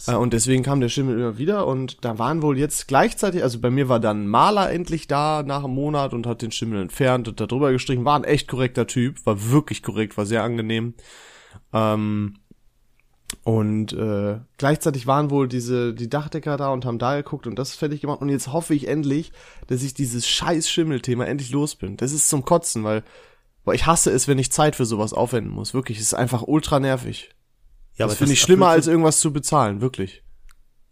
[SPEAKER 2] Äh, und deswegen kam der Schimmel immer wieder und da waren wohl jetzt gleichzeitig, also bei mir war dann ein Maler endlich da nach einem Monat und hat den Schimmel entfernt und da drüber gestrichen, war ein echt korrekter Typ, war wirklich korrekt, war sehr angenehm. Ähm, und äh, gleichzeitig waren wohl diese die Dachdecker da und haben da geguckt und das fertig gemacht und jetzt hoffe ich endlich, dass ich dieses scheiß Schimmelthema endlich los bin. Das ist zum Kotzen, weil weil ich hasse es, wenn ich Zeit für sowas aufwenden muss. Wirklich, es ist einfach ultra nervig.
[SPEAKER 1] Ja,
[SPEAKER 2] das finde ich schlimmer, als irgendwas zu bezahlen, wirklich.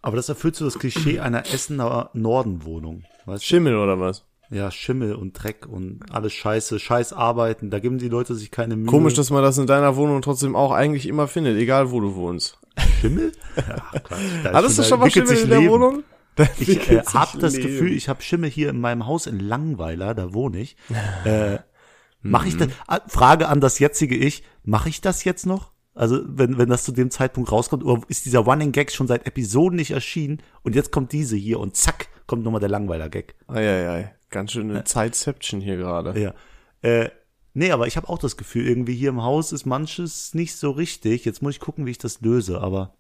[SPEAKER 1] Aber das erfüllt so das Klischee einer Essener Nordenwohnung. Weißt du?
[SPEAKER 2] Schimmel oder was?
[SPEAKER 1] Ja, Schimmel und Dreck und alles Scheiße, Scheiß arbeiten. Da geben die Leute sich keine Mühe.
[SPEAKER 2] Komisch, dass man das in deiner Wohnung trotzdem auch eigentlich immer findet, egal wo du wohnst.
[SPEAKER 1] Schimmel? *laughs* Ja, Quatsch.
[SPEAKER 2] Hattest du schon mal Schimmel in der
[SPEAKER 1] Leben.
[SPEAKER 2] Wohnung?
[SPEAKER 1] Ich äh, habe das
[SPEAKER 2] Leben.
[SPEAKER 1] Gefühl, ich habe Schimmel hier in meinem Haus in Langweiler, da wohne ich. *laughs* Äh, mache ich das?
[SPEAKER 2] Mhm.
[SPEAKER 1] Ah, Frage an das jetzige Ich, mache ich das jetzt noch? Also wenn wenn das zu dem Zeitpunkt rauskommt, oder ist dieser Running Gag schon seit Episoden nicht erschienen und jetzt kommt diese hier und zack kommt nochmal der Langweiler Gag.
[SPEAKER 2] Eieiei, ganz schöne Zeitception hier gerade.
[SPEAKER 1] Ja. Äh, nee, aber ich habe auch das Gefühl, irgendwie hier im Haus ist manches nicht so richtig. Jetzt muss ich gucken, wie ich das löse, aber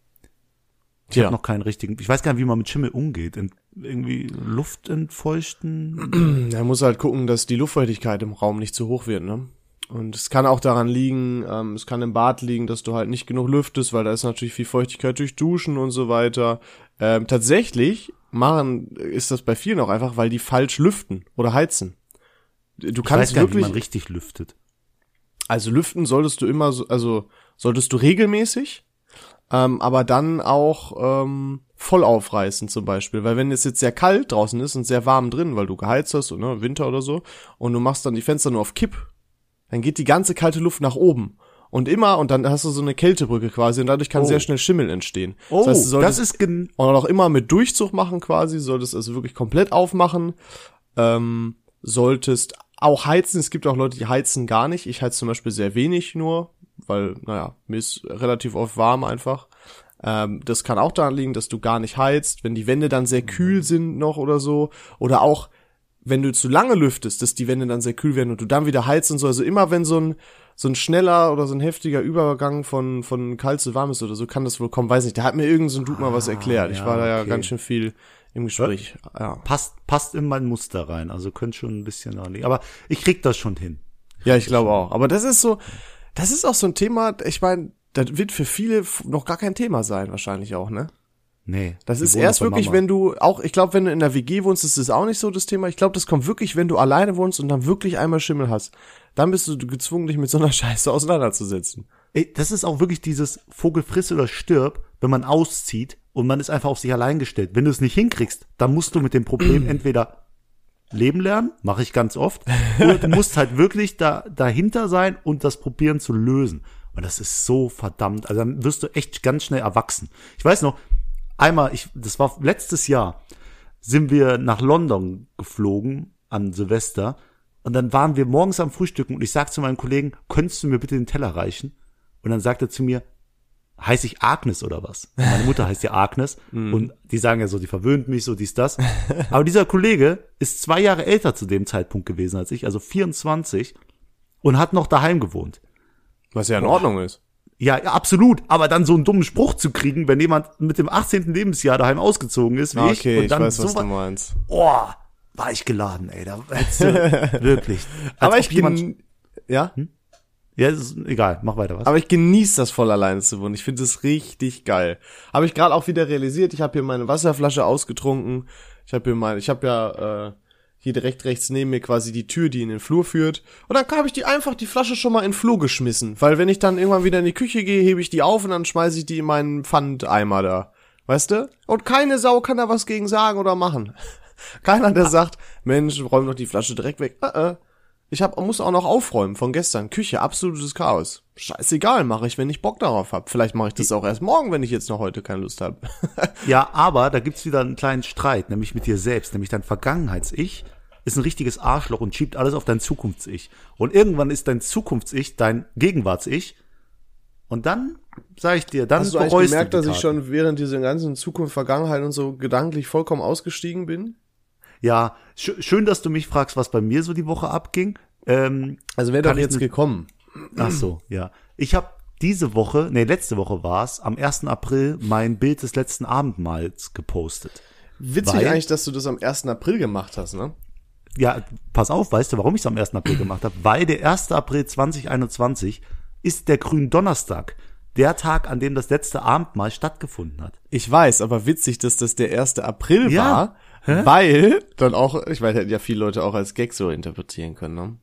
[SPEAKER 1] ich
[SPEAKER 2] Tja.
[SPEAKER 1] habe noch keinen richtigen. Ich weiß gar nicht, wie man mit Schimmel umgeht. Ent, irgendwie Luft entfeuchten. *clears throat*
[SPEAKER 2] Er muss halt gucken, dass die Luftfeuchtigkeit im Raum nicht zu hoch wird, ne? Und es kann auch daran liegen, ähm, es kann im Bad liegen, dass du halt nicht genug lüftest, weil da ist natürlich viel Feuchtigkeit durch Duschen und so weiter. Ähm, tatsächlich machen ist das bei vielen auch einfach, weil die falsch lüften oder heizen. Du
[SPEAKER 1] Ich weiß
[SPEAKER 2] kannst
[SPEAKER 1] gar nicht, wie
[SPEAKER 2] wirklich,
[SPEAKER 1] man richtig lüftet.
[SPEAKER 2] also lüften solltest du immer, so, also solltest du regelmäßig, ähm, aber dann auch ähm, voll aufreißen zum Beispiel, weil wenn es jetzt sehr kalt draußen ist und sehr warm drin, weil du geheizt hast, ne, Winter oder so, und du machst dann die Fenster nur auf Kipp, dann geht die ganze kalte Luft nach oben. Und immer, und dann hast du so eine Kältebrücke quasi und dadurch kann
[SPEAKER 1] Oh.
[SPEAKER 2] sehr schnell Schimmel entstehen.
[SPEAKER 1] Oh,
[SPEAKER 2] heißt, du
[SPEAKER 1] das,
[SPEAKER 2] solltest-
[SPEAKER 1] ist gen
[SPEAKER 2] und auch immer mit Durchzug machen quasi, solltest also wirklich komplett aufmachen. Ähm, solltest auch heizen. Es gibt auch Leute, die heizen gar nicht. Ich heiz zum Beispiel sehr wenig nur, weil, naja, mir ist relativ oft warm einfach. Ähm, das kann auch daran liegen, dass du gar nicht heizt, wenn die Wände dann sehr kühl sind noch oder so. Oder auch, wenn du zu lange lüftest, dass die Wände dann sehr kühl werden und du dann wieder heizt und so. Also immer wenn so ein, so ein schneller oder so ein heftiger Übergang von, von kalt zu warm ist oder so, kann das wohl kommen. Weiß nicht, da hat mir irgendein so ein Dude mal was erklärt. Ich war da ja
[SPEAKER 1] okay.
[SPEAKER 2] ganz schön viel im Gespräch. Ja.
[SPEAKER 1] passt, passt in mein Muster rein. Also könnte schon ein bisschen daran liegen. Aber ich krieg das schon hin.
[SPEAKER 2] Ja, ich glaube auch. Aber das ist so, das ist auch so ein Thema, ich meine, das wird für viele noch gar kein Thema sein, wahrscheinlich auch, ne?
[SPEAKER 1] Nee.
[SPEAKER 2] Das ist erst wirklich,
[SPEAKER 1] Mama.
[SPEAKER 2] wenn du, auch, ich glaube, wenn du in der WG wohnst, ist das auch nicht so das Thema. Ich glaube, das kommt wirklich, wenn du alleine wohnst und dann wirklich einmal Schimmel hast. Dann bist du gezwungen, dich mit so einer *laughs* Scheiße auseinanderzusetzen.
[SPEAKER 1] Ey, das ist auch wirklich dieses Vogel friss oder stirb, wenn man auszieht und man ist einfach auf sich allein gestellt. Wenn du es nicht hinkriegst, dann musst du mit dem Problem *clears throat* entweder leben lernen, mache ich ganz oft, oder du musst halt wirklich da dahinter sein und das probieren zu lösen. Und das ist so verdammt, also dann wirst du echt ganz schnell erwachsen. Ich weiß noch, einmal, ich, das war letztes Jahr, sind wir nach London geflogen an Silvester und dann waren wir morgens am Frühstücken und ich sag zu meinem Kollegen, könntest du mir bitte den Teller reichen? Und dann sagt er zu mir, heiße ich Agnes oder was? *laughs* Meine Mutter heißt ja Agnes und die sagen ja so, die verwöhnt mich so, dies, das. Aber dieser Kollege ist zwei Jahre älter zu dem Zeitpunkt gewesen als ich, also 24 und hat noch daheim gewohnt.
[SPEAKER 2] Was ja in Ordnung ist.
[SPEAKER 1] Ja, ja, absolut. Aber dann so einen dummen Spruch zu kriegen, wenn jemand mit dem 18. Lebensjahr daheim ausgezogen ist, wie
[SPEAKER 2] Ah,
[SPEAKER 1] ich,
[SPEAKER 2] Okay,
[SPEAKER 1] und
[SPEAKER 2] ich
[SPEAKER 1] dann
[SPEAKER 2] weiß,
[SPEAKER 1] so
[SPEAKER 2] was du meinst.
[SPEAKER 1] oh, war ich geladen, ey. Da hättest du *laughs* wirklich.
[SPEAKER 2] Aber ich
[SPEAKER 1] jemand,
[SPEAKER 2] ja?
[SPEAKER 1] Ja, ist egal, mach weiter was.
[SPEAKER 2] Aber ich genieße das voll alleine zu wohnen. Ich finde es richtig geil. Habe ich gerade auch wieder realisiert. Ich habe hier meine Wasserflasche ausgetrunken. Ich habe hier meine, ich habe ja äh, hier direkt rechts neben mir quasi die Tür, die in den Flur führt. Und dann habe ich die einfach die Flasche schon mal in den Flur geschmissen, weil wenn ich dann irgendwann wieder in die Küche gehe, hebe ich die auf und dann schmeiße ich die in meinen Pfandeimer da. Weißt du? Und keine Sau kann da was gegen sagen oder machen. *laughs* Keiner, der sagt, Mensch, räum doch die Flasche direkt weg. Äh, äh. Ich hab, muss auch noch aufräumen von gestern. Küche, absolutes Chaos. Scheißegal, mache ich, wenn ich Bock darauf hab. Vielleicht mache ich das auch erst morgen, wenn ich jetzt noch heute keine Lust hab. *laughs*
[SPEAKER 1] ja, aber da gibt's wieder einen kleinen Streit, nämlich mit dir selbst, nämlich dein Vergangenheits-Ich ist ein richtiges Arschloch und schiebt alles auf dein Zukunfts-Ich. Und irgendwann ist dein Zukunfts-Ich dein Gegenwarts-Ich. Und dann, sag ich dir, dann
[SPEAKER 2] Hast du eigentlich gemerkt, dass ich schon während dieser ganzen Zukunft, Vergangenheit und so gedanklich vollkommen ausgestiegen bin?
[SPEAKER 1] Ja, sch schön, dass du mich fragst, was bei mir so die Woche abging. Ähm,
[SPEAKER 2] also wäre doch jetzt gekommen.
[SPEAKER 1] Ach so, ja. Ich habe diese Woche, nee, letzte Woche war's, am 1. April mein Bild des letzten Abendmahls gepostet.
[SPEAKER 2] Witzig Weil, eigentlich, dass du das am 1. April gemacht hast, ne?
[SPEAKER 1] Ja, pass auf, weißt du, warum ich es am 1. April gemacht habe? Weil der 1. April 2021 ist der Gründonnerstag. Der Tag, an dem das letzte Abendmahl stattgefunden hat.
[SPEAKER 2] Ich weiß, aber witzig, dass das der 1. April ja. war, Hä? Weil dann auch, ich meine, hätten ja viele Leute auch als Gag so interpretieren können, ne?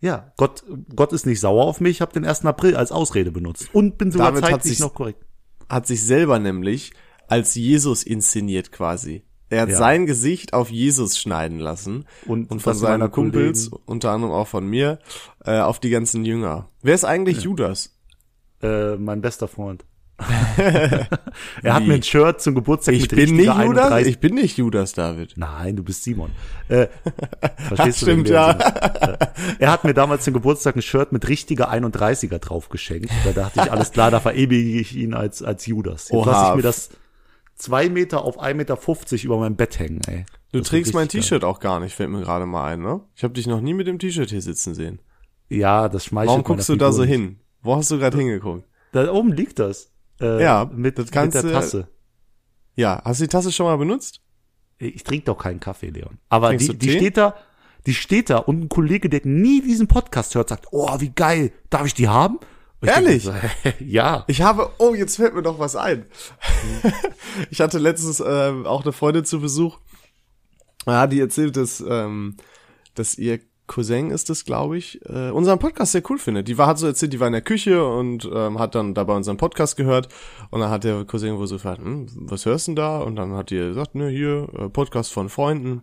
[SPEAKER 1] Ja, Gott, Gott ist nicht sauer auf mich, ich habe den 1. April als Ausrede benutzt und bin sogar
[SPEAKER 2] David zeitlich hat sich, noch korrekt. Hat sich selber nämlich als Jesus inszeniert quasi. Er hat ja. sein Gesicht auf Jesus schneiden lassen und, und von seinen Kumpels, Kollegen. unter anderem auch von mir, äh, auf die ganzen Jünger. Wer ist eigentlich ja. Judas?
[SPEAKER 1] Äh, mein bester Freund. *laughs* er hat mir ein Shirt zum Geburtstag
[SPEAKER 2] ich
[SPEAKER 1] mit
[SPEAKER 2] bin nicht Judas, 31. Ich bin nicht Judas, David.
[SPEAKER 1] Nein, du bist Simon. *laughs* Äh,
[SPEAKER 2] verstehst du? Stimmt, ja. *laughs*
[SPEAKER 1] er hat mir damals zum Geburtstag ein Shirt mit richtiger 31er drauf geschenkt. Da dachte ich, alles klar, da verewige ich ihn als, als Judas. Jetzt lasse ich mir das zwei Meter auf 1,50 Meter über mein Bett hängen, ey.
[SPEAKER 2] Du das trägst mein T-Shirt auch gar nicht, fällt mir gerade mal ein, ne? Ich habe dich noch nie mit dem T-Shirt hier sitzen sehen.
[SPEAKER 1] Ja, das schmeichelt
[SPEAKER 2] Warum guckst du da so hin? Wo hast du gerade hingeguckt?
[SPEAKER 1] Da oben liegt das.
[SPEAKER 2] Äh, ja, mit, das mit der Tasse. Ja, hast du die Tasse schon mal benutzt?
[SPEAKER 1] Ich trinke doch keinen Kaffee, Leon. Aber die, die steht da, die steht da und ein Kollege, der nie diesen Podcast hört, sagt, oh, wie geil, darf ich die haben?
[SPEAKER 2] Und Ehrlich?
[SPEAKER 1] So, *laughs* ja.
[SPEAKER 2] Ich habe, oh, jetzt fällt mir noch was ein. *laughs* ich hatte letztens äh, auch eine Freundin zu Besuch. Hat die erzählt, dass, ähm, dass ihr Cousin ist es, glaube ich, äh, unseren Podcast sehr cool findet. Die war, hat so erzählt, die war in der Küche und ähm, hat dann dabei unseren Podcast gehört und dann hat der Cousin wohl so gefragt, hm, was hörst du denn da? Und dann hat die gesagt, ne, hier, äh, Podcast von Freunden.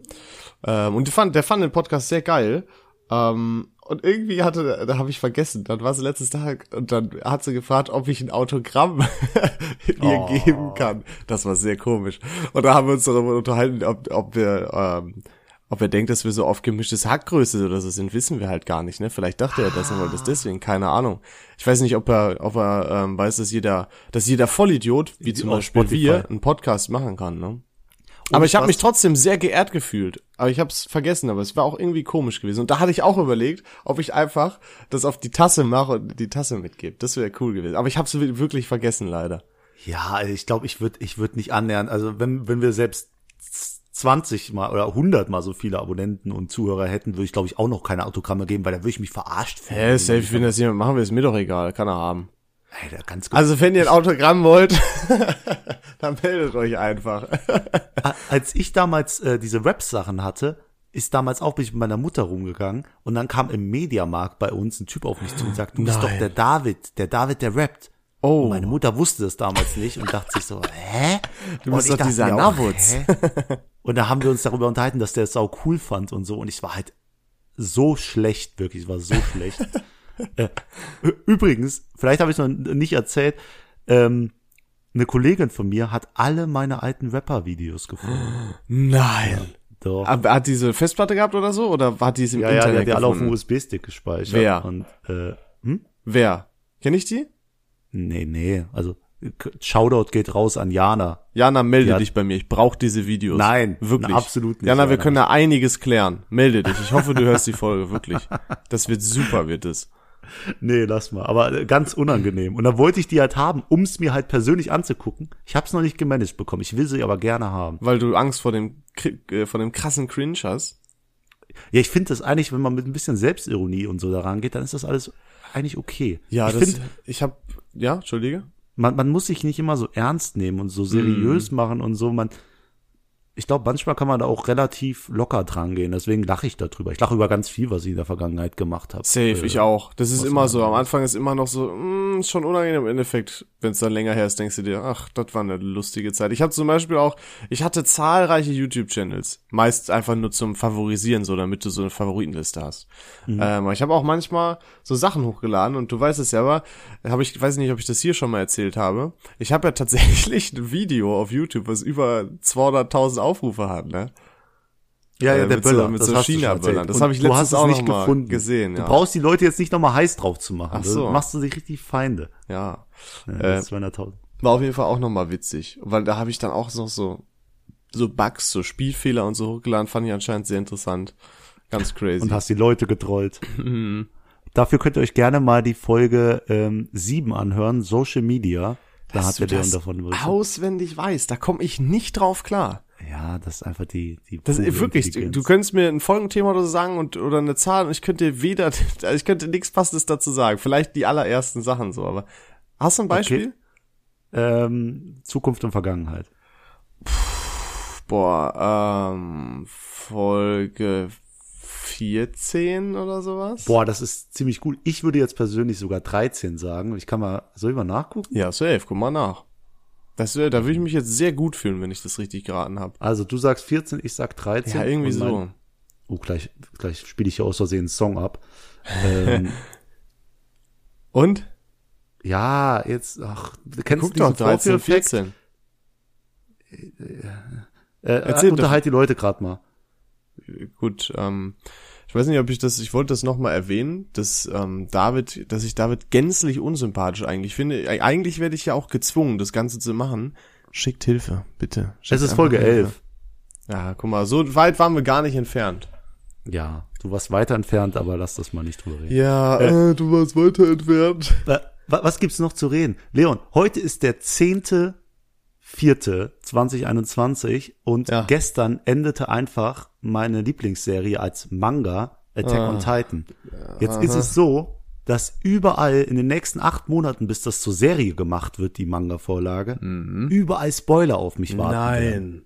[SPEAKER 2] Ähm, und die fand, der fand den Podcast sehr geil. Ähm, und irgendwie hatte, da habe ich vergessen, dann war sie letztes Tag und dann hat sie gefragt, ob ich ein Autogramm *laughs* ihr oh. geben kann. Das war sehr komisch. Und da haben wir uns darüber unterhalten, ob, ob wir ähm, ob er denkt, dass wir so auf gemischtes Hackgröße oder so sind, wissen wir halt gar nicht, ne? Vielleicht dachte er das und wollte das deswegen, keine Ahnung. Ich weiß nicht, ob er, ob er ähm, weiß, dass jeder, dass jeder Vollidiot, wie zum Beispiel wir, einen Podcast machen kann, ne? aber ich habe mich trotzdem sehr geehrt gefühlt. Aber ich habe es vergessen, aber es war auch irgendwie komisch gewesen. Und da hatte ich auch überlegt, ob ich einfach das auf die Tasse mache und die Tasse mitgebe. Das wäre cool gewesen. Aber ich habe es wirklich vergessen, leider.
[SPEAKER 1] Ja, ich glaube, ich würde ich würd nicht annähern. Also wenn, wenn wir selbst 20 mal oder 100 mal so viele Abonnenten und Zuhörer hätten, würde ich glaube ich auch noch keine Autogramme geben, weil da würde ich mich verarscht
[SPEAKER 2] fühlen. Hä, safe, wenn das jemand machen will, ist mir doch egal, kann er haben.
[SPEAKER 1] Alter, ganz gut.
[SPEAKER 2] Also wenn ihr ein Autogramm wollt, *laughs* dann meldet euch einfach.
[SPEAKER 1] Als ich damals äh, diese Rap-Sachen hatte, ist damals auch bin ich mit meiner Mutter rumgegangen und dann kam im Mediamarkt bei uns ein Typ auf mich zu und sagt, du bist Nein. doch der David, der David, der rappt. Oh. Und meine Mutter wusste das damals nicht und dachte sich so, hä?
[SPEAKER 2] Du bist doch dieser Navutz. *laughs*
[SPEAKER 1] Und da haben wir uns darüber unterhalten, dass der es sau cool fand und so. Und ich war halt so schlecht, wirklich, ich war so schlecht. *laughs* äh, übrigens, vielleicht habe ich es noch nicht erzählt, ähm, eine Kollegin von mir hat alle meine alten Rapper-Videos gefunden. *gasps*
[SPEAKER 2] Nein. Ja, doch. Hat diese Festplatte gehabt oder so? Oder hat die es im
[SPEAKER 1] ja,
[SPEAKER 2] Internet
[SPEAKER 1] Ja, die hat die alle auf dem USB-Stick gespeichert.
[SPEAKER 2] Wer?
[SPEAKER 1] Und, äh, hm?
[SPEAKER 2] Wer? Kenn ich die?
[SPEAKER 1] Nee, nee, also Shoutout geht raus an Jana.
[SPEAKER 2] Jana, melde dich bei mir. Ich brauche diese Videos.
[SPEAKER 1] Nein,
[SPEAKER 2] wirklich.
[SPEAKER 1] Na, absolut
[SPEAKER 2] nicht. Jana, wir können da einiges klären. Melde dich. Ich hoffe, du hörst die Folge, wirklich. Das wird super, wird es.
[SPEAKER 1] Nee, lass mal. Aber ganz unangenehm. Und dann wollte ich die halt haben, um es mir halt persönlich anzugucken. Ich habe es noch nicht gemanagt bekommen. Ich will sie aber gerne haben.
[SPEAKER 2] Weil du Angst vor dem, äh, vor dem krassen Cringe hast?
[SPEAKER 1] Ja, ich finde das eigentlich, wenn man mit ein bisschen Selbstironie und so daran geht, dann ist das alles eigentlich okay.
[SPEAKER 2] Ja,
[SPEAKER 1] ich
[SPEAKER 2] das, ich habe, ja, entschuldige.
[SPEAKER 1] Man, man muss sich nicht immer so ernst nehmen und so seriös
[SPEAKER 2] Mhm.
[SPEAKER 1] machen und so. Man, ich glaube, manchmal kann man da auch relativ locker dran gehen. Deswegen lache ich darüber. Ich lache über ganz viel, was ich in der Vergangenheit gemacht habe.
[SPEAKER 2] Safe,
[SPEAKER 1] Äh,
[SPEAKER 2] ich auch. Das ist immer so. Am. Anfang ist immer noch so, mh, ist schon unangenehm im Endeffekt. Wenn es dann länger her ist, denkst du dir, ach, das war eine lustige Zeit. Ich habe zum Beispiel auch, ich hatte zahlreiche YouTube-Channels. Meist einfach nur zum Favorisieren, so damit du so eine Favoritenliste hast.
[SPEAKER 1] Mhm.
[SPEAKER 2] Ähm, ich habe auch manchmal so Sachen hochgeladen und du weißt es ja, aber habe ich, weiß nicht, ob ich das hier schon mal erzählt habe. Ich habe ja tatsächlich ein Video auf YouTube, was über 200.000 Aufrufe hat, ne?
[SPEAKER 1] Ja, ja,
[SPEAKER 2] Äh,
[SPEAKER 1] der
[SPEAKER 2] mit so-
[SPEAKER 1] Böller.
[SPEAKER 2] mit
[SPEAKER 1] das
[SPEAKER 2] so
[SPEAKER 1] du
[SPEAKER 2] China-Böllern. Das
[SPEAKER 1] Und
[SPEAKER 2] hab ich
[SPEAKER 1] du
[SPEAKER 2] letztens
[SPEAKER 1] hast es
[SPEAKER 2] auch
[SPEAKER 1] nicht gefunden.
[SPEAKER 2] gesehen,
[SPEAKER 1] Du
[SPEAKER 2] ja.
[SPEAKER 1] brauchst die Leute jetzt nicht nochmal heiß drauf zu machen.
[SPEAKER 2] Ach so.
[SPEAKER 1] Da machst du sich richtig Feinde.
[SPEAKER 2] Ja.
[SPEAKER 1] Ja,
[SPEAKER 2] Äh,
[SPEAKER 1] das ist 200.000.
[SPEAKER 2] War auf jeden Fall auch nochmal witzig, weil da habe ich dann auch noch so so Bugs, so Spielfehler und so hochgeladen, fand ich anscheinend sehr interessant. Ganz crazy.
[SPEAKER 1] Und hast die Leute getrollt. *laughs* Dafür könnt ihr euch gerne mal die Folge ähm, 7 anhören, Social Media. Da
[SPEAKER 2] Dass
[SPEAKER 1] hat
[SPEAKER 2] du
[SPEAKER 1] der Leon davon berichtet.
[SPEAKER 2] auswendig weiß, da komme ich nicht drauf klar.
[SPEAKER 1] Ja, das ist einfach die, die
[SPEAKER 2] Das ist wirklich, du könntest mir ein Folgenthema oder so sagen und oder eine Zahl und ich könnte weder, *laughs* also ich könnte nichts passendes dazu sagen. Vielleicht die allerersten Sachen so, aber hast du ein Beispiel?
[SPEAKER 1] ähm, Zukunft und Vergangenheit.
[SPEAKER 2] Boah, ähm, Folge 14 oder sowas?
[SPEAKER 1] Boah, das ist ziemlich gut. Ich würde jetzt persönlich sogar 13 sagen. Ich kann mal, soll ich mal nachgucken?
[SPEAKER 2] Ja, safe, guck mal nach. Das wär, da würde ich mich jetzt sehr gut fühlen, wenn ich das richtig geraten habe.
[SPEAKER 1] Also du sagst 14, ich sag 13.
[SPEAKER 2] Ja, irgendwie
[SPEAKER 1] Und
[SPEAKER 2] so.
[SPEAKER 1] mein- Oh, gleich, gleich spiele ich hier aus Versehen einen Song ab. ähm, *laughs*
[SPEAKER 2] Und?
[SPEAKER 1] ja, jetzt, ach, du kennst
[SPEAKER 2] Guck doch,
[SPEAKER 1] diesen
[SPEAKER 2] 13,
[SPEAKER 1] Vorführeffekt?
[SPEAKER 2] 14.
[SPEAKER 1] Äh,
[SPEAKER 2] Erzähl
[SPEAKER 1] äh, unterhalt die Leute gerade mal.
[SPEAKER 2] Gut, ähm, ich weiß nicht, ob ich das, ich wollte das nochmal erwähnen, dass ähm, David, dass ich David gänzlich unsympathisch eigentlich finde. Eig- Eigentlich werde ich ja auch gezwungen, das Ganze zu machen. Schickt Hilfe, bitte. Schickt
[SPEAKER 1] Es ist Folge
[SPEAKER 2] Hilfe.
[SPEAKER 1] 11.
[SPEAKER 2] Ja, guck mal, so weit waren wir gar nicht entfernt.
[SPEAKER 1] Ja, du warst weiter entfernt, aber lass das mal nicht drüber reden.
[SPEAKER 2] Ja, äh, du warst weiter entfernt.
[SPEAKER 1] Wa- wa- Was gibt's noch zu reden? Leon, heute ist der zehnte vierte 2021 und
[SPEAKER 2] Ja.
[SPEAKER 1] gestern endete einfach meine Lieblingsserie als Manga Attack
[SPEAKER 2] Ah.
[SPEAKER 1] on Titan. Jetzt ist es so, dass überall in den nächsten acht Monaten, bis das zur Serie gemacht wird, die Manga-Vorlage, überall Spoiler auf mich warten. werden.
[SPEAKER 2] Nein.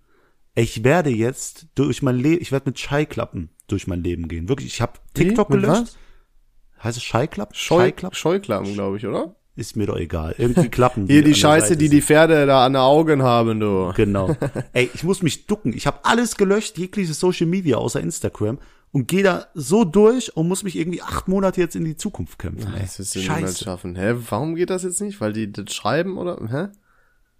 [SPEAKER 1] Ich werde jetzt durch mein Leben, ich werde mit Scheiklappen durch mein Leben gehen. Wirklich, ich habe
[SPEAKER 2] Wie?
[SPEAKER 1] TikTok
[SPEAKER 2] Mit
[SPEAKER 1] gelöscht. Heißt es Scheiklappen?
[SPEAKER 2] Scheu
[SPEAKER 1] Scheiklappen?
[SPEAKER 2] Scheuklappen, glaube ich, oder?
[SPEAKER 1] Ist mir doch egal. Irgendwie klappen
[SPEAKER 2] Hier die
[SPEAKER 1] an der
[SPEAKER 2] Scheiße,
[SPEAKER 1] Seite
[SPEAKER 2] die die Pferde da an den Augen haben, du.
[SPEAKER 1] Genau. *laughs* Ey, ich muss mich ducken. Ich habe alles gelöscht, jegliche Social Media außer Instagram und gehe da so durch und muss mich irgendwie acht Monate jetzt in die Zukunft kämpfen. Ey.
[SPEAKER 2] Das wirst du niemals schaffen. Hä, warum geht das jetzt nicht? Weil die das schreiben oder?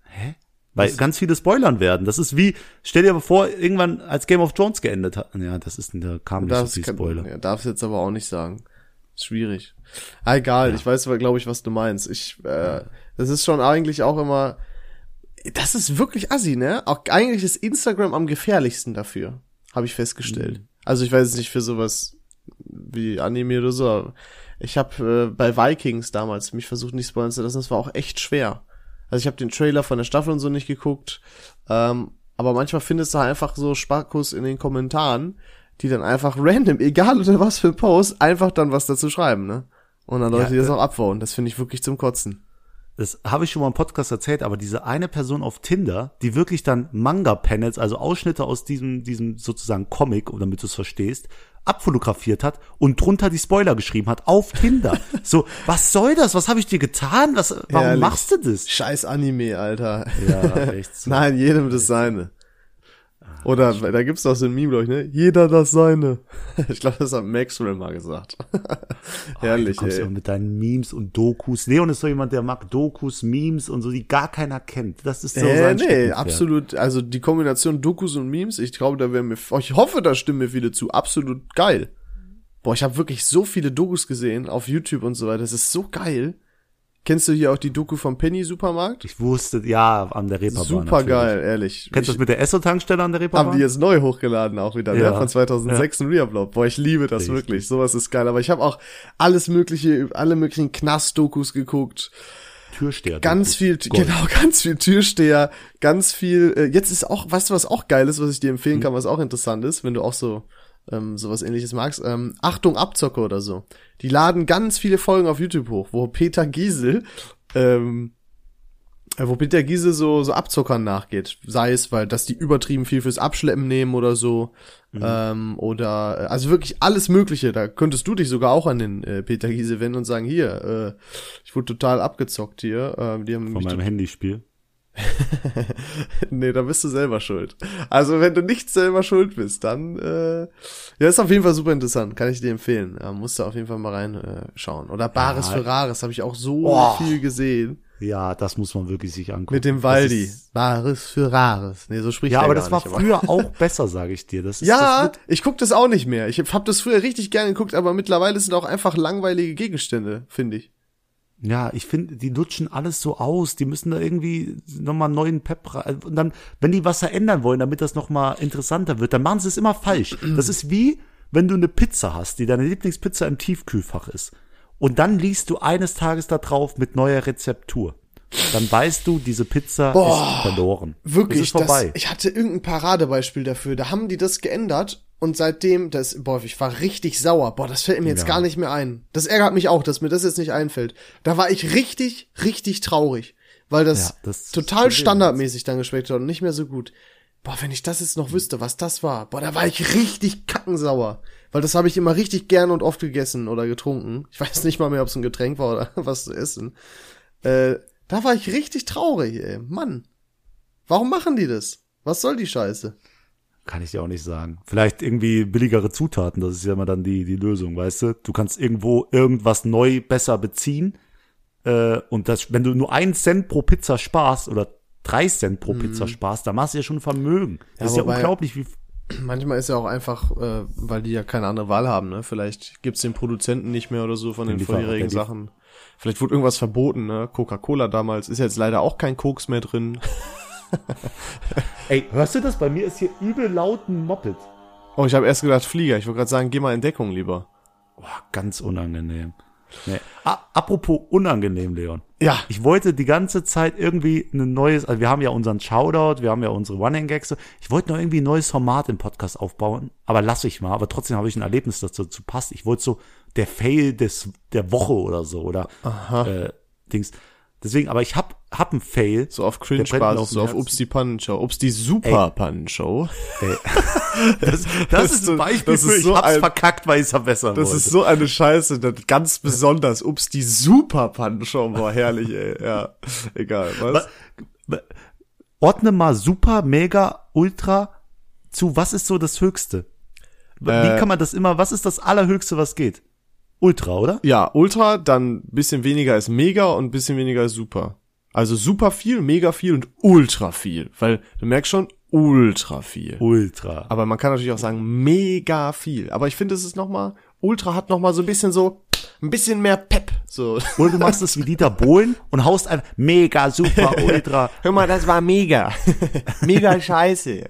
[SPEAKER 2] Hä?
[SPEAKER 1] Weil ganz viele spoilern werden. Das ist wie, stell dir vor, irgendwann als Game of Thrones geendet hat. Ja, das ist, da kam nicht so viel
[SPEAKER 2] kann,
[SPEAKER 1] Spoiler.
[SPEAKER 2] ja, darf's jetzt aber auch nicht sagen. Schwierig. Ah, egal, ich weiß aber, glaube ich, was du meinst. Ich, äh, das ist schon eigentlich auch immer, das ist wirklich assi, ne? Auch eigentlich ist Instagram am gefährlichsten dafür, habe ich festgestellt.
[SPEAKER 1] Mhm.
[SPEAKER 2] Also ich weiß nicht für sowas wie Anime oder so. aber Ich habe äh, bei Vikings damals mich versucht, nicht spoilern zu lassen. Das war auch echt schwer. Also ich habe den Trailer von der Staffel und so nicht geguckt. Ähm, aber manchmal findest du einfach so Sparkus in den Kommentaren, die dann einfach random, *laughs* egal unter was für Post, einfach dann was dazu schreiben, ne? Und dann Leute,
[SPEAKER 1] Ja,
[SPEAKER 2] die das
[SPEAKER 1] äh,
[SPEAKER 2] auch abbauen. Das finde ich wirklich zum Kotzen.
[SPEAKER 1] Das habe ich schon mal im Podcast erzählt, aber diese eine Person auf Tinder, die wirklich dann Manga-Panels, also Ausschnitte aus diesem, diesem sozusagen Comic, damit du es verstehst, abfotografiert hat und drunter die Spoiler geschrieben hat auf Tinder. *laughs* so, was soll das? Was habe ich dir getan? Was, warum
[SPEAKER 2] Ehrlich.
[SPEAKER 1] machst du das?
[SPEAKER 2] Scheiß Anime, Alter.
[SPEAKER 1] Ja, echt so. *laughs*
[SPEAKER 2] Nein, jedem das seine. Oder da gibt's doch so ein Meme, glaube ich, ne? Jeder das seine. *laughs* Ich glaube, das hat Maxwell mal gesagt. *laughs* Herrlich,
[SPEAKER 1] du kommst
[SPEAKER 2] ey.
[SPEAKER 1] immer mit deinen Memes und Dokus. Leon ist so jemand, der mag Dokus, Memes und so, die gar keiner kennt. Das ist so
[SPEAKER 2] Äh,
[SPEAKER 1] sein
[SPEAKER 2] nee, absolut. Also die Kombination Dokus und Memes, ich glaube, da wären mir, oh, ich hoffe, da stimmen mir viele zu. Absolut geil. Boah, ich habe wirklich so viele Dokus gesehen auf YouTube und so weiter. Das ist so geil. Kennst du hier auch die Doku vom Penny Supermarkt?
[SPEAKER 1] Ich wusste, ja, an der Reeperbahn.
[SPEAKER 2] Super geil, ehrlich.
[SPEAKER 1] Kennst du das mit der Esso-Tankstelle an der Reeperbahn?
[SPEAKER 2] haben die jetzt neu hochgeladen auch wieder,
[SPEAKER 1] Ja.
[SPEAKER 2] ja. von 2006 ein Reupload. Boah, ich liebe das
[SPEAKER 1] Richtig.
[SPEAKER 2] wirklich. Sowas ist geil. Aber ich habe auch alles mögliche, alle möglichen Knast-Dokus geguckt.
[SPEAKER 1] Türsteher.
[SPEAKER 2] Ganz viel,
[SPEAKER 1] Gold.
[SPEAKER 2] genau, *laughs* ganz viel Türsteher, ganz viel, äh, jetzt ist auch, weißt du, was auch geil ist, was ich dir empfehlen kann, was auch interessant ist, wenn du auch so ähm, sowas ähnliches magst, ähm, Achtung Abzocke oder so. Die laden ganz viele Folgen auf YouTube hoch, wo Peter Giesel, ähm, äh, wo Peter Giesel so, so Abzockern nachgeht. Sei es, weil, dass die übertrieben viel fürs Abschleppen nehmen oder so. Mhm. Ähm, oder, äh, also wirklich alles Mögliche. Da könntest du dich sogar auch an den äh, Peter Giesel wenden und sagen, hier, äh, ich wurde total abgezockt hier. Äh, die haben
[SPEAKER 1] Von meinem Handyspiel. *laughs*
[SPEAKER 2] nee, da bist du selber schuld. Also wenn du nicht selber schuld bist, dann äh, ja, ist auf jeden Fall super interessant, kann ich dir empfehlen. Ja, musst du auf jeden Fall mal reinschauen. Äh, Oder Bares ja. Ferraris habe ich auch so oh. viel gesehen.
[SPEAKER 1] Ja, das muss man wirklich sich angucken.
[SPEAKER 2] Mit dem Waldi. Bares für Rares. Nee, so spricht
[SPEAKER 1] Ja,
[SPEAKER 2] aber
[SPEAKER 1] das war
[SPEAKER 2] nicht,
[SPEAKER 1] früher *laughs* auch besser, sage ich dir. Das
[SPEAKER 2] ist, ja, das ich guck das auch nicht mehr. Ich hab das früher richtig gerne geguckt, aber mittlerweile sind auch einfach langweilige Gegenstände, finde ich.
[SPEAKER 1] Ja, ich finde, die lutschen alles so aus. Die müssen da irgendwie nochmal neuen Pep rein. Und dann, wenn die was verändern wollen, damit das nochmal interessanter wird, dann machen sie es immer falsch. Das ist wie, wenn du eine Pizza hast, die deine Lieblingspizza im Tiefkühlfach ist. Und dann liest du eines Tages da drauf mit neuer Rezeptur. Dann weißt du, diese Pizza Boah, ist verloren.
[SPEAKER 2] Wirklich, ist vorbei. Das, ich hatte irgendein Paradebeispiel dafür. Da haben die das geändert und seitdem, das, boah, ich war richtig sauer. Boah, das fällt mir jetzt ja. gar nicht mehr ein. Das ärgert mich auch, dass mir das jetzt nicht einfällt. Da war ich richtig, richtig traurig. Weil das, ja, das total standardmäßig dann geschmeckt hat und nicht mehr so gut. Boah, wenn ich das jetzt noch wüsste, was das war. Boah, da war ich richtig kackensauer. Weil das habe ich immer richtig gern und oft gegessen oder getrunken. Ich weiß nicht mal mehr, ob es ein Getränk war oder *laughs* was zu essen. Äh, da war ich richtig traurig, ey. Mann. Warum machen die das? Was soll die Scheiße?
[SPEAKER 1] Kann ich dir auch nicht sagen. Vielleicht irgendwie billigere Zutaten, das ist ja immer dann die, die Lösung, weißt du? Du kannst irgendwo irgendwas neu besser beziehen. Äh, und das, wenn du nur einen Cent pro Pizza sparst oder drei Cent pro mhm. Pizza sparst, dann machst du ja schon Vermögen. Das ja, ist ja unglaublich, wie.
[SPEAKER 2] Manchmal ist ja auch einfach, äh, weil die ja keine andere Wahl haben, ne? Vielleicht gibt's den Produzenten nicht mehr oder so von den, den vorherigen Sachen. Vielleicht wurde irgendwas verboten, ne? Coca-Cola damals ist jetzt leider auch kein Koks mehr drin. *laughs* *laughs*
[SPEAKER 1] Ey, hörst du das? Bei mir ist hier übel laut ein Moped.
[SPEAKER 2] Oh, ich habe erst gedacht Flieger. Ich wollte gerade sagen, geh mal in Deckung lieber.
[SPEAKER 1] Oh, ganz unangenehm. Nee. Ah, apropos unangenehm, Leon.
[SPEAKER 2] Ja.
[SPEAKER 1] Ich wollte die ganze Zeit irgendwie ein neues, also wir haben ja unseren Shoutout, wir haben ja unsere Running-Gags. Ich wollte noch irgendwie ein neues Format im Podcast aufbauen, aber lass ich mal. Aber trotzdem habe ich ein Erlebnis, das dazu passt. Ich wollte so der Fail des, der Woche oder so, oder
[SPEAKER 2] Aha.
[SPEAKER 1] Äh, Dings. Deswegen, aber ich hab, hab einen Fail.
[SPEAKER 2] So auf Cringe-Basis, so auf Ups die Pannenshow. Ups die Super-Pannenshow. *laughs*
[SPEAKER 1] das, das ist ein Beispiel das ist für, so ich hab's ein, verkackt, weil ich's verbessern
[SPEAKER 2] Das
[SPEAKER 1] wollte.
[SPEAKER 2] ist so eine Scheiße, das ganz besonders. Ups die Super-Pannenshow war herrlich, ey. Ja, egal, was?
[SPEAKER 1] Ordne mal Super, Mega, Ultra zu, was ist so das Höchste? Wie äh, kann man das immer, was ist das Allerhöchste, was geht? Ultra, oder?
[SPEAKER 2] Ja, Ultra, dann bisschen weniger als Mega und bisschen weniger als Super. Also super viel, mega viel und ultra viel. Weil du merkst schon, ultra viel.
[SPEAKER 1] Ultra.
[SPEAKER 2] Aber man kann natürlich auch sagen, mega viel. Aber ich finde, es ist nochmal, Ultra hat nochmal so ein bisschen so, ein bisschen mehr Pep. So.
[SPEAKER 1] Oder du machst es wie Dieter Bohlen und haust einfach mega, super, *laughs* ultra.
[SPEAKER 2] Hör mal, das war mega. mega scheiße.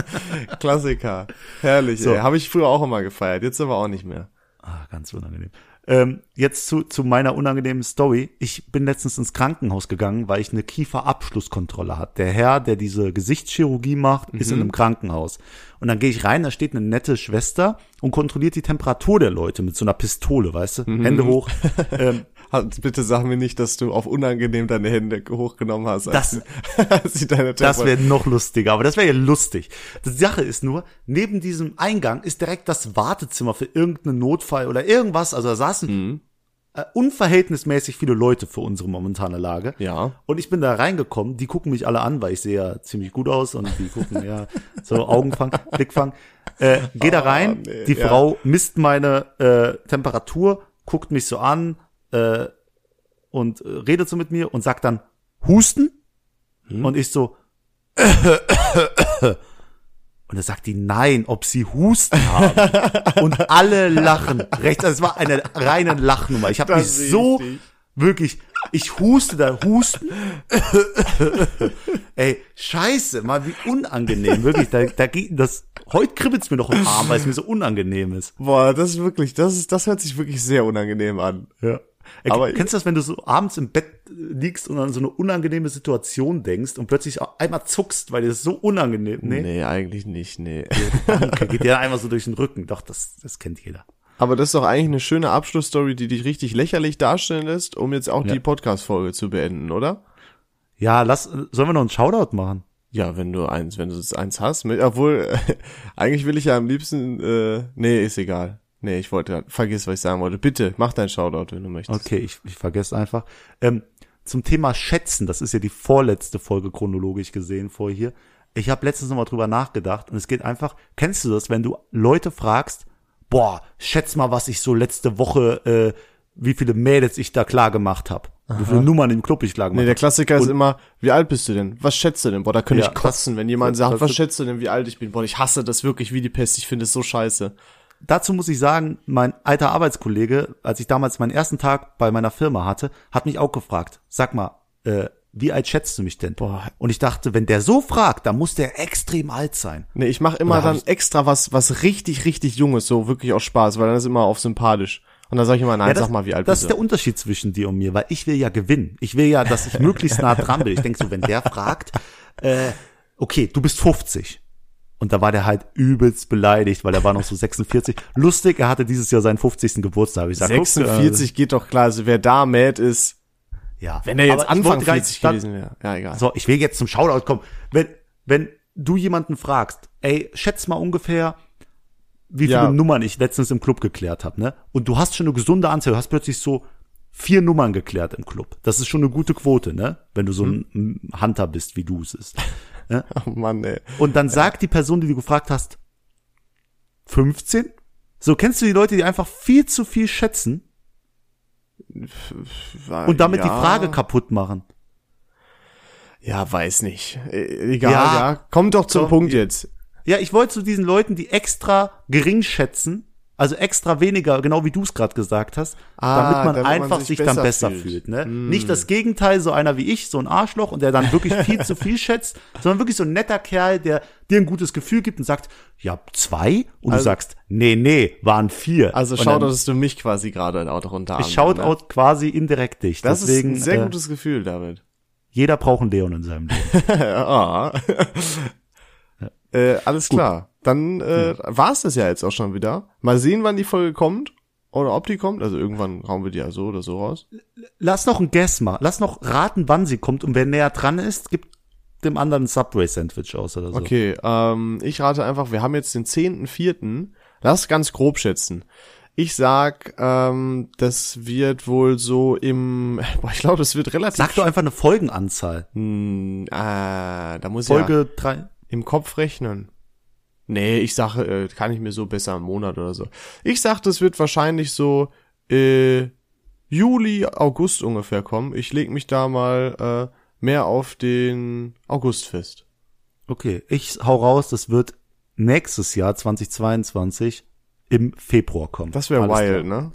[SPEAKER 2] *laughs* Klassiker. Herrlich, so. ey. Habe ich früher auch immer gefeiert. Jetzt aber auch nicht mehr.
[SPEAKER 1] Ah, ganz unangenehm. Ähm, jetzt zu, zu meiner unangenehmen Story. Ich bin letztens ins Krankenhaus gegangen, weil ich eine Kieferabschlusskontrolle hatte. Der Herr, der diese Geschichtschirurgie macht, mhm. ist in einem Krankenhaus. Und dann gehe ich rein, da steht eine nette Schwester und kontrolliert die Temperatur der Leute mit so einer Pistole, weißt du? Mhm. Hände hoch. *laughs*
[SPEAKER 2] ähm, Bitte sag mir nicht, dass du auf unangenehm deine Hände hochgenommen hast.
[SPEAKER 1] Das, *laughs* das wäre noch lustiger, aber das wäre ja lustig. Die Sache ist nur, neben diesem Eingang ist direkt das Wartezimmer für irgendeinen Notfall oder irgendwas. Also da saßen mhm. äh, unverhältnismäßig viele Leute für unsere momentane Lage.
[SPEAKER 2] Ja.
[SPEAKER 1] Und ich bin da reingekommen, die gucken mich alle an, weil ich sehe ja ziemlich gut aus und die gucken ja so Augenfang, *laughs* Blickfang. Äh, geh da ah, rein, oh, nee, die ja. Frau misst meine äh, Temperatur, guckt mich so an, äh, und äh, redet so mit mir und sagt dann Husten hm? und ich so *laughs* und er sagt die nein, ob sie Husten haben *laughs* und alle lachen rechts. Also es war eine reine Lachnummer. Ich habe mich so wirklich ich huste da, husten. Ey, scheiße, mal wie unangenehm, wirklich. Da, da geht das. Heute kribbelt's mir noch im Arm, weil es mir so unangenehm ist.
[SPEAKER 2] Boah, das ist wirklich, das ist, das hört sich wirklich sehr unangenehm an.
[SPEAKER 1] Ja. Ey,
[SPEAKER 2] Aber-
[SPEAKER 1] kennst du das, wenn du so abends im Bett liegst und an so eine unangenehme Situation denkst und plötzlich auch einmal zuckst, weil dir das so unangenehm, nee,
[SPEAKER 2] Nee, eigentlich nicht, nee. *laughs*
[SPEAKER 1] Danke, geht dir einmal so durch den Rücken. Doch, das, das kennt jeder.
[SPEAKER 2] Aber das ist doch eigentlich eine schöne Abschlussstory, die dich richtig lächerlich darstellen lässt, um jetzt auch
[SPEAKER 1] Ja.
[SPEAKER 2] die Podcast-Folge zu beenden, oder?
[SPEAKER 1] Ja, lass, sollen wir noch einen Shoutout machen?
[SPEAKER 2] Ja, wenn du eins, wenn du jetzt eins hast, mit, obwohl, *laughs* eigentlich will ich ja am liebsten, äh, nee, ist egal. Nee, ich wollte, vergiss, was ich sagen wollte. Bitte, mach dein Shoutout, wenn du möchtest.
[SPEAKER 1] Okay, ich, ich vergesse einfach. Ähm, zum Thema Schätzen, das ist ja die vorletzte Folge chronologisch gesehen vor hier. Ich habe letztens noch mal drüber nachgedacht und es geht einfach, kennst du das, wenn du Leute fragst, boah, schätz mal, was ich so letzte Woche, äh, wie viele Mädels ich da klar gemacht habe. Wie viele Nummern im Club ich klar gemacht
[SPEAKER 2] Nee, der. Klassiker ist immer, wie alt bist du denn? Was schätzt du denn? Boah, da könnte
[SPEAKER 1] Ja,
[SPEAKER 2] ich kotzen, wenn jemand
[SPEAKER 1] das-
[SPEAKER 2] sagt,
[SPEAKER 1] das-
[SPEAKER 2] was schätzt du denn, wie alt ich bin? Boah, ich hasse das wirklich wie die Pest, ich finde es so scheiße.
[SPEAKER 1] Dazu muss ich sagen, mein alter Arbeitskollege, als ich damals meinen ersten Tag bei meiner Firma hatte, hat mich auch gefragt, sag mal, äh, wie alt schätzt du mich denn?
[SPEAKER 2] Boah.
[SPEAKER 1] Und ich dachte, wenn der so fragt, dann muss der extrem alt sein.
[SPEAKER 2] Nee, ich mache immer
[SPEAKER 1] Oder
[SPEAKER 2] dann extra was, was richtig, richtig Junges, so wirklich aus Spaß, weil dann ist immer auf sympathisch. Und dann sag ich immer, nein,
[SPEAKER 1] Ja, das,
[SPEAKER 2] sag mal, wie alt
[SPEAKER 1] das ist der? Unterschied zwischen dir und mir, weil ich will ja gewinnen. Ich will ja, dass ich *laughs* möglichst nah dran bin. Ich denk so, wenn der fragt, äh, okay, du bist 50. Und da war der halt übelst beleidigt, weil er war noch so *laughs* 46. Lustig, er hatte dieses Jahr seinen 50. Geburtstag. Ich sag, guck,
[SPEAKER 2] 46 geht doch klar, also wer da mad ist,
[SPEAKER 1] äh, ja.
[SPEAKER 2] wenn er jetzt Anfang
[SPEAKER 1] wollte gar nicht-
[SPEAKER 2] 40
[SPEAKER 1] dann-
[SPEAKER 2] gewesen wäre. Ja, egal.
[SPEAKER 1] So, ich will jetzt zum Shoutout kommen. Wenn, wenn du jemanden fragst, ey, schätz mal ungefähr, wie viele
[SPEAKER 2] Ja.
[SPEAKER 1] Nummern ich letztens im Club geklärt habe, ne? Und du hast schon eine gesunde Anzahl, du hast plötzlich so vier Nummern geklärt im Club. Das ist schon eine gute Quote, ne? Wenn du so ein
[SPEAKER 2] Hm.
[SPEAKER 1] ein Hunter bist, wie du es ist. *laughs*
[SPEAKER 2] Oh Mann, ey.
[SPEAKER 1] Und dann sagt die Person, die du gefragt hast, 15? So kennst du die Leute, die einfach viel zu viel schätzen und damit
[SPEAKER 2] ja,
[SPEAKER 1] die Frage kaputt machen.
[SPEAKER 2] Ja, weiß nicht. Äh, Egal,
[SPEAKER 1] Ja.
[SPEAKER 2] ja. Kommt doch zum
[SPEAKER 1] Komm,
[SPEAKER 2] Punkt jetzt.
[SPEAKER 1] Ja, ich wollte zu diesen Leuten, die extra gering schätzen, also extra weniger, genau wie du es gerade gesagt hast,
[SPEAKER 2] Ah,
[SPEAKER 1] damit man
[SPEAKER 2] damit man
[SPEAKER 1] einfach
[SPEAKER 2] sich
[SPEAKER 1] sich, dann
[SPEAKER 2] besser
[SPEAKER 1] besser
[SPEAKER 2] fühlt.
[SPEAKER 1] fühlt. ne? Nicht das Gegenteil, so einer wie ich, so ein Arschloch und der dann wirklich viel *laughs* zu viel schätzt, sondern wirklich so ein netter Kerl, der dir ein gutes Gefühl gibt und sagt, ja, zwei? Und
[SPEAKER 2] Also-
[SPEAKER 1] du sagst, nee, nee, waren vier.
[SPEAKER 2] Also dass du mich quasi gerade auch unter
[SPEAKER 1] ich schaut out quasi indirekt dich.
[SPEAKER 2] Das
[SPEAKER 1] Deswegen,
[SPEAKER 2] ist ein sehr
[SPEAKER 1] äh,
[SPEAKER 2] gutes Gefühl, David.
[SPEAKER 1] jeder braucht einen Leon in seinem *laughs* Leben.
[SPEAKER 2] ah. äh, alles klar. Dann äh, war's das ja jetzt auch schon wieder. Mal sehen, wann die Folge kommt. Oder ob die kommt. Also irgendwann hauen wir die ja so oder so raus.
[SPEAKER 1] Lass noch ein Guess mal. Lass noch raten, wann sie kommt und wer näher dran ist, gibt dem anderen ein Subway-Sandwich aus oder so.
[SPEAKER 2] Okay, ähm, ich rate einfach, wir haben jetzt den 10.4. Lass ganz grob schätzen. Ich sag, ähm, das wird wohl so im, *laughs* boah, ich glaube, das wird relativ.
[SPEAKER 1] Sag doch einfach eine Folgenanzahl.
[SPEAKER 2] Hm, äh, da muss ich ja
[SPEAKER 1] Folge drei.
[SPEAKER 2] im Kopf rechnen. Nee, ich sage, äh, kann ich mir so besser im Monat oder so. Ich sag, das wird wahrscheinlich so äh, Juli, August ungefähr kommen. Ich leg mich da mal äh, mehr auf den August fest.
[SPEAKER 1] Okay, ich hau raus, das wird nächstes Jahr 2022 im Februar kommen.
[SPEAKER 2] Das wäre wild,
[SPEAKER 1] klar.
[SPEAKER 2] ne?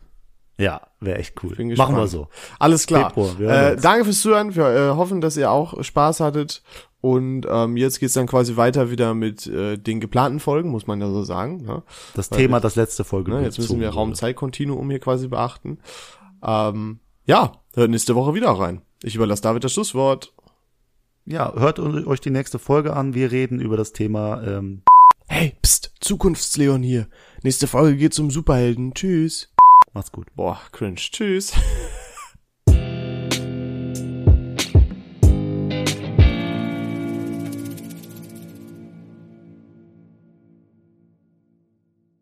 [SPEAKER 1] Ja, wäre echt cool. Machen wir so.
[SPEAKER 2] Alles klar.
[SPEAKER 1] Februar,
[SPEAKER 2] äh, danke fürs Zuhören. Wir äh, hoffen, dass ihr auch Spaß hattet. Und ähm, jetzt geht's dann quasi weiter wieder mit äh, den geplanten Folgen, muss man ja so sagen. Ne?
[SPEAKER 1] Das
[SPEAKER 2] Weil
[SPEAKER 1] Thema, das letzte Folge.
[SPEAKER 2] Ne, jetzt müssen wir. Raum-Zeit-Kontinuum hier quasi beachten. Ähm, ja, hört nächste Woche wieder rein. Ich überlasse David das Schlusswort.
[SPEAKER 1] Ja, hört euch die nächste Folge an. Wir reden über das Thema ähm,
[SPEAKER 2] Hey, pst, Zukunftsleon hier. Nächste Folge geht's um Superhelden. Tschüss.
[SPEAKER 1] Macht's gut.
[SPEAKER 2] Boah, cringe. Tschüss. *laughs*